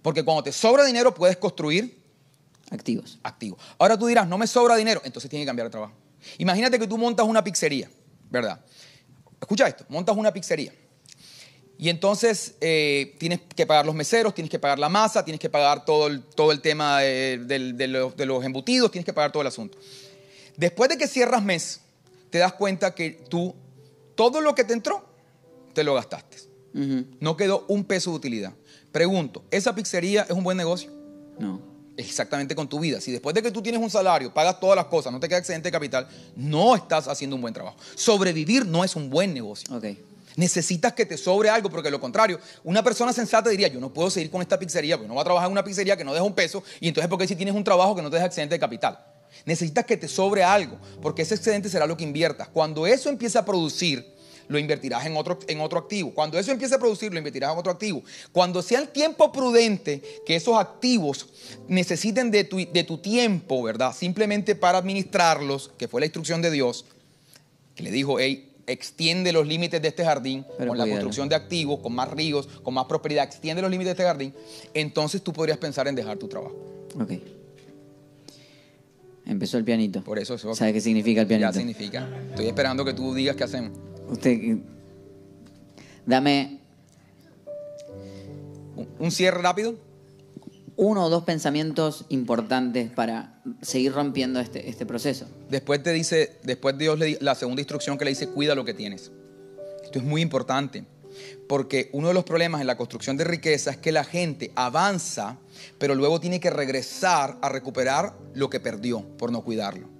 Porque cuando te sobra dinero puedes construir Activos. activos. Ahora tú dirás, no me sobra dinero, entonces tienes que cambiar de trabajo. Imagínate que tú montas una pizzería, ¿verdad? Escucha esto, montas una pizzería. Y entonces eh, tienes que pagar los meseros, tienes que pagar la masa, tienes que pagar todo el, todo el tema de, los, de los embutidos, tienes que pagar todo el asunto. Después de que cierras mes, te das cuenta que tú, todo lo que te entró, te lo gastaste. No quedó un peso de utilidad. Pregunto, ¿esa pizzería es un buen negocio? No. exactamente con tu vida. Si después de que tú tienes un salario, pagas todas las cosas, no te queda excedente de capital, no estás haciendo un buen trabajo. Sobrevivir no es un buen negocio. Ok. Necesitas que te sobre algo, porque lo contrario, una persona sensata diría, yo no puedo seguir con esta pizzería, porque no voy a trabajar en una pizzería que no deja un peso, y entonces porque si tienes un trabajo que no te deja excedente de capital. Necesitas que te sobre algo, porque ese excedente será lo que inviertas. Cuando eso empiece a producir, lo invertirás en otro, en otro activo. Cuando eso empiece a producir, lo invertirás en otro activo. Cuando sea el tiempo prudente que esos activos necesiten de tu, de tu tiempo, ¿verdad? Simplemente para administrarlos, que fue la instrucción de Dios, que le dijo, hey, extiende los límites de este jardín Pero con la construcción de activos, con más ríos, con más prosperidad, extiende los límites de este jardín, entonces tú podrías pensar en dejar tu trabajo. Ok. Empezó el pianito. Por eso eso ¿Sabe qué significa el pianito? ya significa. Estoy esperando que tú digas qué hacemos. Usted. Dame Un, un cierre rápido. Uno o dos pensamientos importantes para seguir rompiendo este, este proceso. Después te dice, después Dios le la segunda instrucción que le dice, cuida lo que tienes. Esto es muy importante, porque uno de los problemas en la construcción de riqueza es que la gente avanza, pero luego tiene que regresar a recuperar lo que perdió por no cuidarlo.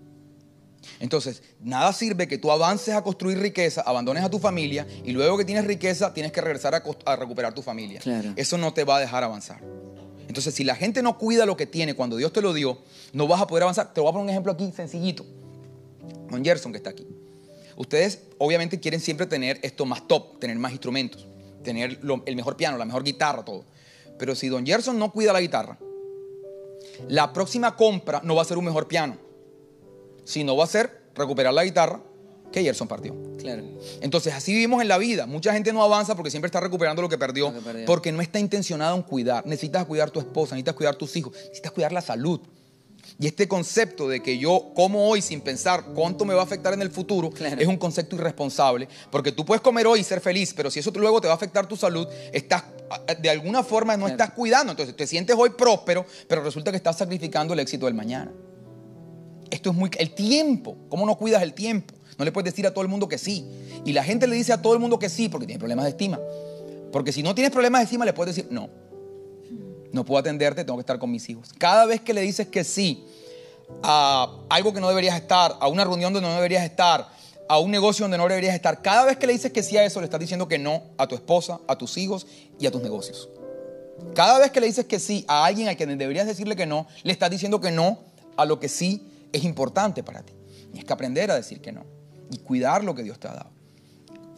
Entonces, nada sirve que tú avances a construir riqueza, abandones a tu familia y luego que tienes riqueza tienes que regresar a, a recuperar tu familia. Claro. Eso no te va a dejar avanzar. Entonces, si la gente no cuida lo que tiene cuando Dios te lo dio, no vas a poder avanzar. Te voy a poner un ejemplo aquí sencillito. Don Gerson, que está aquí. Ustedes obviamente quieren siempre tener esto más top, tener más instrumentos, tener el mejor piano, la mejor guitarra, todo. Pero si Don Gerson no cuida la guitarra, la próxima compra no va a ser un mejor piano, sino va a ser recuperar la guitarra que Gerson partió. Claro. Entonces, así vivimos en la vida. Mucha gente no avanza porque siempre está recuperando lo que perdió, Lo que perdió. porque no está intencionado en cuidar. Necesitas cuidar tu esposa, necesitas cuidar tus hijos, necesitas cuidar la salud. Y este concepto de que yo como hoy sin pensar cuánto me va a afectar en el futuro Claro. es un concepto irresponsable, porque tú puedes comer hoy y ser feliz, pero si eso luego te va a afectar tu salud, estás de alguna forma no Claro. estás cuidando. Entonces te sientes hoy próspero, pero resulta que estás sacrificando el éxito del mañana. Esto es muy... El tiempo. ¿Cómo no cuidas el tiempo? No le puedes decir a todo el mundo que sí. Y la gente le dice a todo el mundo que sí porque tiene problemas de estima. Porque si no tienes problemas de estima, le puedes decir, no, no puedo atenderte, tengo que estar con mis hijos. Cada vez que le dices que sí a algo que no deberías estar, a una reunión donde no deberías estar, a un negocio donde no deberías estar, cada vez que le dices que sí a eso, le estás diciendo que no a tu esposa, a tus hijos y a tus negocios. Cada vez que le dices que sí a alguien a quien deberías decirle que no, le estás diciendo que no a lo que sí es importante para ti. Y es que aprender a decir que no y cuidar lo que Dios te ha dado.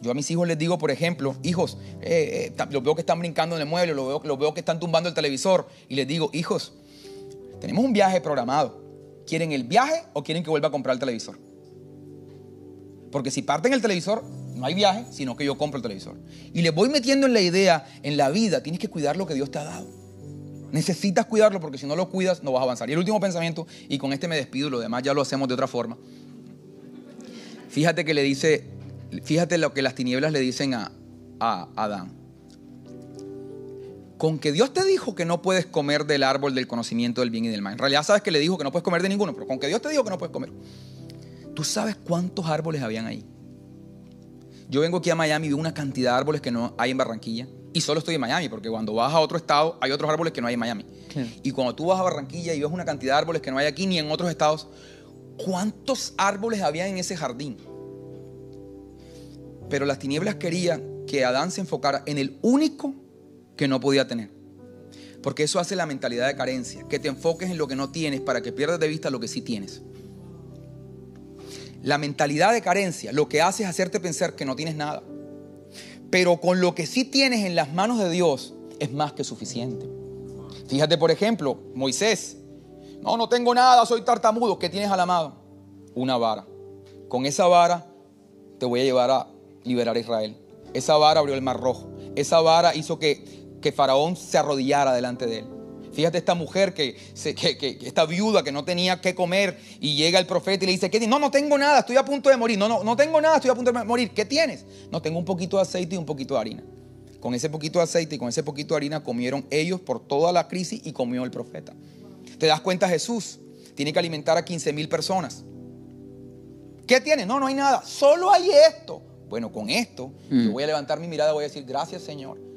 Yo a mis hijos les digo, por ejemplo, hijos, eh, eh, los veo que están brincando en el mueble, los veo, los veo que están tumbando el televisor, y les digo, hijos, tenemos un viaje programado. ¿Quieren el viaje o quieren que vuelva a comprar el televisor? Porque si parten el televisor, no hay viaje, sino que yo compro el televisor. Y les voy metiendo en la idea, en la vida, tienes que cuidar lo que Dios te ha dado. Necesitas cuidarlo porque si no lo cuidas no vas a avanzar. Y el último pensamiento, y con este me despido, lo demás ya lo hacemos de otra forma. Fíjate que le dice, fíjate lo que las tinieblas le dicen a, a Adán. Con que Dios te dijo que no puedes comer del árbol del conocimiento del bien y del mal. En realidad sabes que le dijo que no puedes comer de ninguno, pero con que Dios te dijo que no puedes comer. ¿Tú sabes cuántos árboles habían ahí? Yo vengo aquí a Miami y veo una cantidad de árboles que no hay en Barranquilla. Y solo estoy en Miami, porque cuando vas a otro estado hay otros árboles que no hay en Miami. Y cuando tú vas a Barranquilla y ves una cantidad de árboles que no hay aquí ni en otros estados, ¿cuántos árboles había en ese jardín? Pero las tinieblas querían que Adán se enfocara en el único que no podía tener. Porque eso hace la mentalidad de carencia, que te enfoques en lo que no tienes para que pierdas de vista lo que sí tienes. La mentalidad de carencia lo que hace es hacerte pensar que no tienes nada. Pero con lo que sí tienes en las manos de Dios es más que suficiente. Fíjate, por ejemplo, Moisés. No, no tengo nada, soy tartamudo. ¿Qué tienes a la mano? Una vara. Con esa vara te voy a llevar a liberar a Israel. Esa vara abrió el mar rojo. Esa vara hizo que, que Faraón se arrodillara delante de él. Fíjate esta mujer que, que, esta viuda que no tenía qué comer y llega el profeta y le dice, ¿qué No, no tengo nada, estoy a punto de morir. No, no, no tengo nada, estoy a punto de morir. ¿Qué tienes? No, tengo un poquito de aceite y un poquito de harina. Con ese poquito de aceite y con ese poquito de harina comieron ellos por toda la crisis y comió el profeta. ¿Te das cuenta Jesús? Tiene que alimentar a 15 mil personas. ¿Qué tiene? No, no hay nada. Solo hay esto. Bueno, con esto yo mm. voy a levantar mi mirada y voy a decir, gracias Señor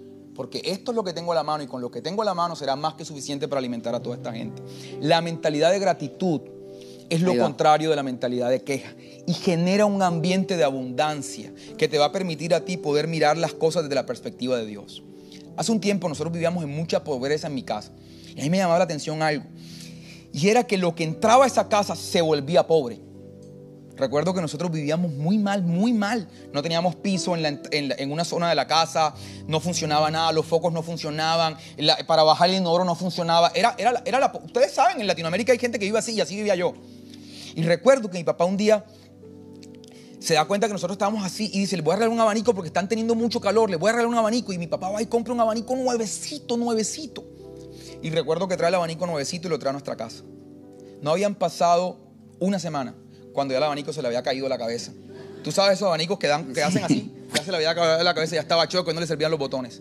porque esto es lo que tengo a la mano y con lo que tengo a la mano será más que suficiente para alimentar a toda esta gente. La mentalidad de gratitud es lo contrario de la mentalidad de queja y genera un ambiente de abundancia que te va a permitir a ti poder mirar las cosas desde la perspectiva de Dios. Hace un tiempo nosotros vivíamos en mucha pobreza en mi casa y a mí me llamaba la atención algo y era que lo que entraba a esa casa se volvía pobre. Recuerdo que nosotros vivíamos muy mal, muy mal. No teníamos piso en, una zona de la casa, no funcionaba nada, los focos no funcionaban, para bajar el inodoro no funcionaba. Era, era, era ustedes saben, en Latinoamérica hay gente que vive así y así vivía yo. Y recuerdo que mi papá un día se da cuenta que nosotros estábamos así y dice, le voy a regalar un abanico porque están teniendo mucho calor, le voy a regalar un abanico. Y mi papá va y compra un abanico nuevecito, nuevecito. Y recuerdo que trae el abanico nuevecito y lo trae a nuestra casa. No habían pasado una semana cuando ya el abanico se le había caído la cabeza. Tú sabes esos abanicos que, dan, que hacen así, <laughs> ya se le había caído la cabeza, ya estaba choco y no le servían los botones.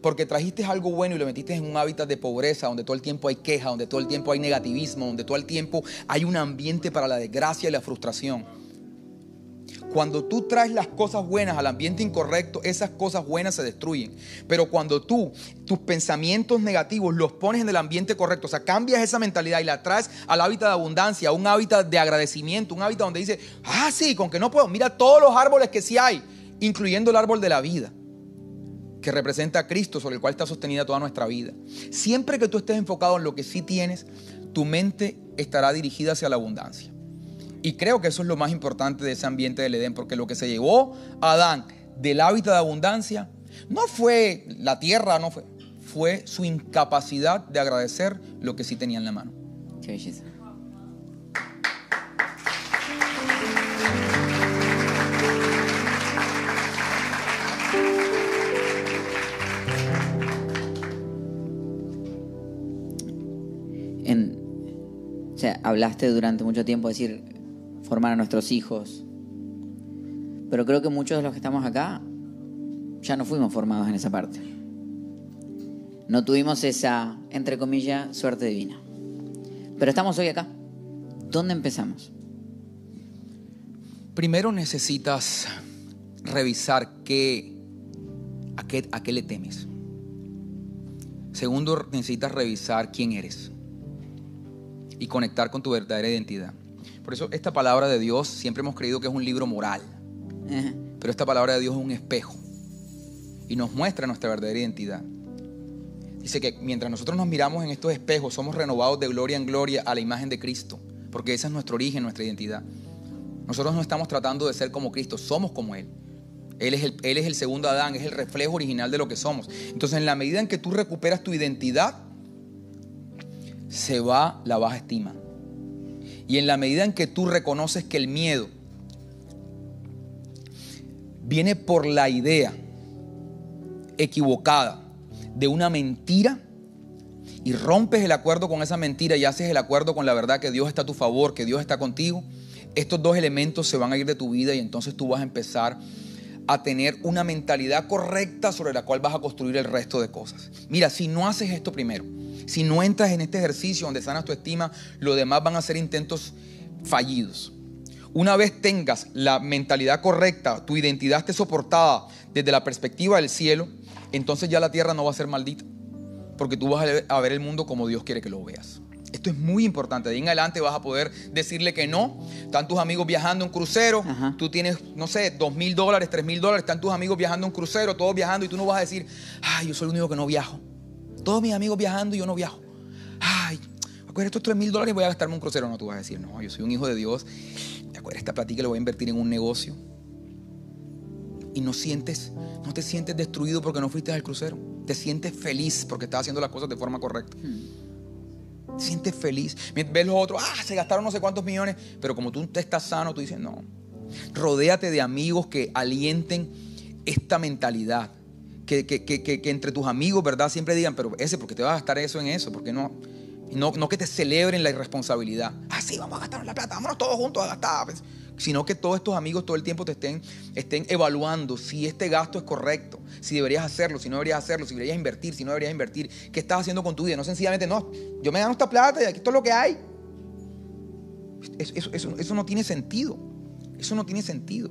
Porque trajiste algo bueno y lo metiste en un hábitat de pobreza, donde todo el tiempo hay queja, donde todo el tiempo hay negativismo, donde todo el tiempo hay un ambiente para la desgracia y la frustración. Cuando tú traes las cosas buenas al ambiente incorrecto, esas cosas buenas se destruyen. Pero cuando tú tus pensamientos negativos los pones en el ambiente correcto, o sea, cambias esa mentalidad y la traes al hábitat de abundancia, un hábitat de agradecimiento, un hábitat donde dice, ah, sí, con que no puedo, mira todos los árboles que sí hay, incluyendo el árbol de la vida que representa a Cristo sobre el cual está sostenida toda nuestra vida. Siempre que tú estés enfocado en lo que sí tienes, tu mente estará dirigida hacia la abundancia. Y creo que eso es lo más importante de ese ambiente del Edén, porque lo que se llevó a Adán del hábitat de abundancia no fue la tierra, no fue, fue su incapacidad de agradecer lo que sí tenía en la mano. Qué. En, o sea, hablaste durante mucho tiempo de decir, formar a nuestros hijos. Pero creo que muchos de los que estamos acá ya no fuimos formados en esa parte. No tuvimos esa, entre comillas, suerte divina. Pero estamos hoy acá. ¿Dónde empezamos? Primero necesitas revisar qué, a, qué, a qué le temes. Segundo, necesitas revisar quién eres y conectar con tu verdadera identidad. Por eso esta palabra de Dios siempre hemos creído que es un libro moral. Pero esta palabra de Dios es un espejo y nos muestra nuestra verdadera identidad. Dice que mientras nosotros nos miramos en estos espejos, somos renovados de gloria en gloria a la imagen de Cristo, porque ese es nuestro origen, nuestra identidad. Nosotros no estamos tratando de ser como Cristo, somos como Él. Él es, el, él es el segundo Adán, es el reflejo original de lo que somos. Entonces, en la medida en que tú recuperas tu identidad, se va la baja estima. Y en la medida en que tú reconoces que el miedo viene por la idea equivocada de una mentira y rompes el acuerdo con esa mentira y haces el acuerdo con la verdad que Dios está a tu favor, que Dios está contigo, estos dos elementos se van a ir de tu vida y entonces tú vas a empezar a tener una mentalidad correcta sobre la cual vas a construir el resto de cosas. Mira, si no haces esto primero, si no entras en este ejercicio donde sanas tu estima, lo demás van a ser intentos fallidos. Una vez tengas la mentalidad correcta, tu identidad esté soportada desde la perspectiva del cielo, entonces ya la tierra no va a ser maldita, porque tú vas a ver el mundo como Dios quiere que lo veas. Esto es muy importante. De ahí en adelante vas a poder decirle que no. Están tus amigos viajando en crucero. Tú tienes, no sé, dos mil dólares, tres mil dólares. Están tus amigos viajando en crucero, todos viajando. Y tú no vas a decir, ay, yo soy el único que no viajo. Todos mis amigos viajando y yo no viajo. Ay, acuérdate estos tres mil dólares y voy a gastarme un crucero. No, tú vas a decir, no, yo soy un hijo de Dios. Acuérdate esta platica le voy a invertir en un negocio. Y no sientes, no te sientes destruido porque no fuiste al crucero. Te sientes feliz porque estás haciendo las cosas de forma correcta. Te sientes feliz. Ves los otros, ah, se gastaron no sé cuántos millones. Pero como tú estás sano, tú dices, no. Rodéate de amigos que alienten esta mentalidad. Que, que, entre tus amigos, ¿verdad? Siempre digan, pero ese, ¿por qué te vas a gastar eso en eso? porque no? No, no que te celebren la irresponsabilidad. Ah, sí, vamos a gastar la plata, vámonos todos juntos a gastar. Pues sino que todos estos amigos todo el tiempo te estén, estén evaluando si este gasto es correcto, si deberías hacerlo, si no deberías hacerlo, si deberías invertir, si no deberías invertir, qué estás haciendo con tu vida. No sencillamente, no, yo me gano esta plata y aquí esto es lo que hay. Eso, no tiene sentido. Eso no tiene sentido.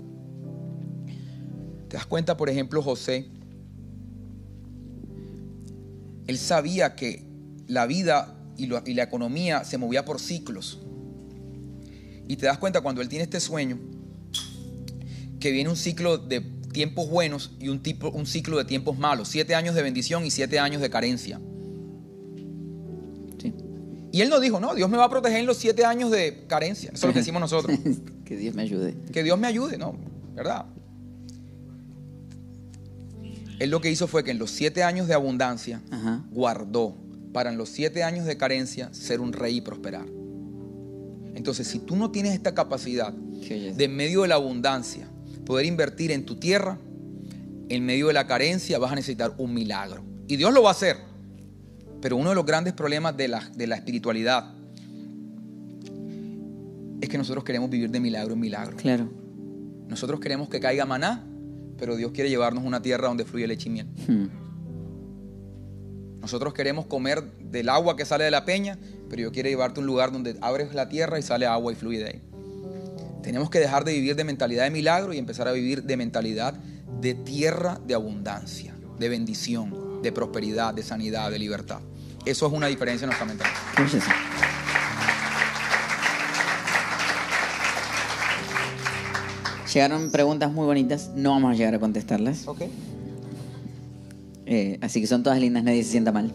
¿Te das cuenta, por ejemplo, José? Él sabía que la vida y la economía se movía por ciclos. Y te das cuenta cuando él tiene este sueño, que viene un ciclo de tiempos buenos y un, tipo, un ciclo de tiempos malos. Siete años de bendición y siete años de carencia. Y él no dijo, no, Dios me va a proteger en los siete años de carencia. Eso es lo que <laughs> decimos nosotros. que Dios me ayude. Que Dios me ayude, no, ¿verdad? Él lo que hizo fue que en los siete años de abundancia guardó para en los siete años de carencia ser un rey y prosperar. Entonces, si tú no tienes esta capacidad de en medio de la abundancia poder invertir en tu tierra, en medio de la carencia vas a necesitar un milagro. Y Dios lo va a hacer. Pero uno de los grandes problemas de la, de la espiritualidad es que nosotros queremos vivir de milagro en milagro. Claro. Nosotros queremos que caiga maná, pero Dios quiere llevarnos a una tierra donde fluye leche y miel. Hmm. Nosotros queremos comer del agua que sale de la peña, pero yo quiero llevarte a un lugar donde abres la tierra y sale agua y fluye de ahí. Tenemos que dejar de vivir de mentalidad de milagro y empezar a vivir de mentalidad de tierra de abundancia, de bendición, de prosperidad, de sanidad, de libertad. Eso es una diferencia en nuestra mentalidad. Llegaron preguntas muy bonitas, no vamos a llegar a contestarlas. Okay. Eh, así que son todas lindas, nadie se sienta mal.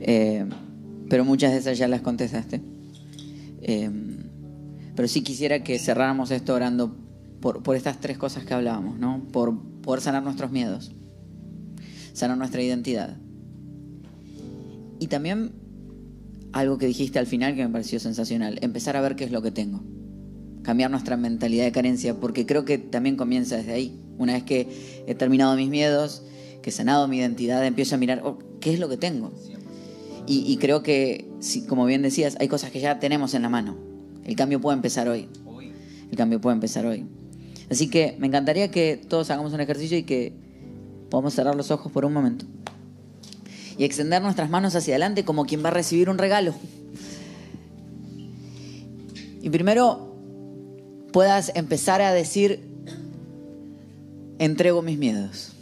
Eh, pero muchas de esas ya las contestaste. Eh, pero sí quisiera que cerráramos esto orando por, por, estas tres cosas que hablábamos, ¿no? Por poder sanar nuestros miedos, sanar nuestra identidad. Y también algo que dijiste al final que me pareció sensacional, empezar a ver qué es lo que tengo. Cambiar nuestra mentalidad de carencia, porque creo que también comienza desde ahí. Una vez que he terminado mis miedos, que he sanado mi identidad, empiezo a mirar, oh, ¿qué es lo que tengo? Y, creo que, como bien decías, hay cosas que ya tenemos en la mano. El cambio puede empezar hoy. El cambio puede empezar hoy. Así que me encantaría que todos hagamos un ejercicio y que podamos cerrar los ojos por un momento. Y extender nuestras manos hacia adelante como quien va a recibir un regalo. Y primero puedas empezar a decir, entrego mis miedos.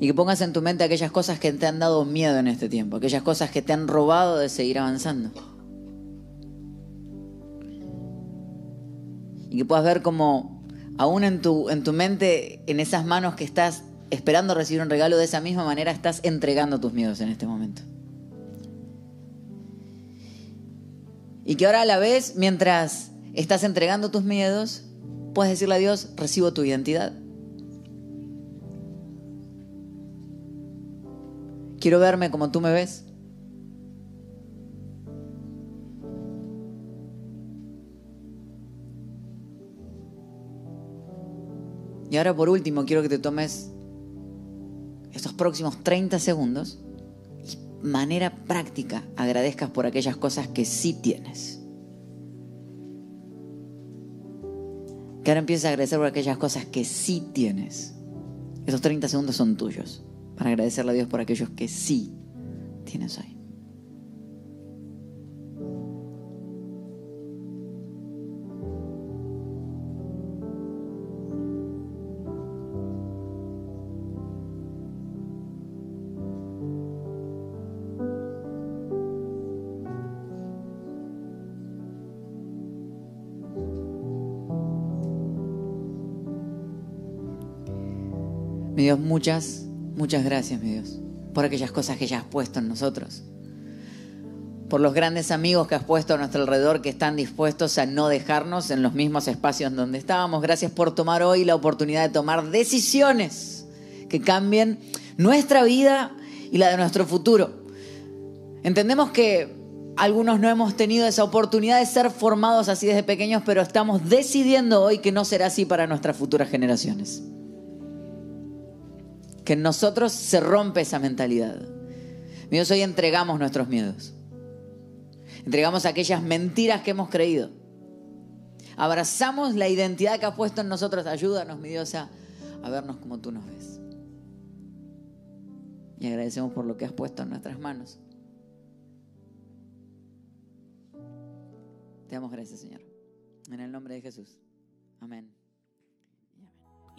Y que pongas en tu mente aquellas cosas que te han dado miedo en este tiempo, aquellas cosas que te han robado de seguir avanzando. Y que puedas ver cómo aún en tu, en tu mente, en esas manos que estás esperando recibir un regalo, de esa misma manera estás entregando tus miedos en este momento. Y que ahora a la vez, mientras estás entregando tus miedos, puedes decirle a Dios, recibo tu identidad. Quiero verme como tú me ves. Y ahora por último quiero que te tomes estos próximos 30 segundos manera práctica agradezcas por aquellas cosas que sí tienes. Que ahora empieces a agradecer por aquellas cosas que sí tienes. Esos 30 segundos son tuyos para agradecerle a Dios por aquellos que sí tienes hoy. Mi Dios, muchas, muchas gracias, mi Dios, por aquellas cosas que ya has puesto en nosotros. Por los grandes amigos que has puesto a nuestro alrededor que están dispuestos a no dejarnos en los mismos espacios donde estábamos. Gracias por tomar hoy la oportunidad de tomar decisiones que cambien nuestra vida y la de nuestro futuro. Entendemos que algunos no hemos tenido esa oportunidad de ser formados así desde pequeños, pero estamos decidiendo hoy que no será así para nuestras futuras generaciones que en nosotros se rompe esa mentalidad. Dios, hoy entregamos nuestros miedos. Entregamos aquellas mentiras que hemos creído. Abrazamos la identidad que has puesto en nosotros. Ayúdanos, mi Dios, a, a vernos como tú nos ves. Y agradecemos por lo que has puesto en nuestras manos. Te damos gracias, Señor. En el nombre de Jesús. Amén.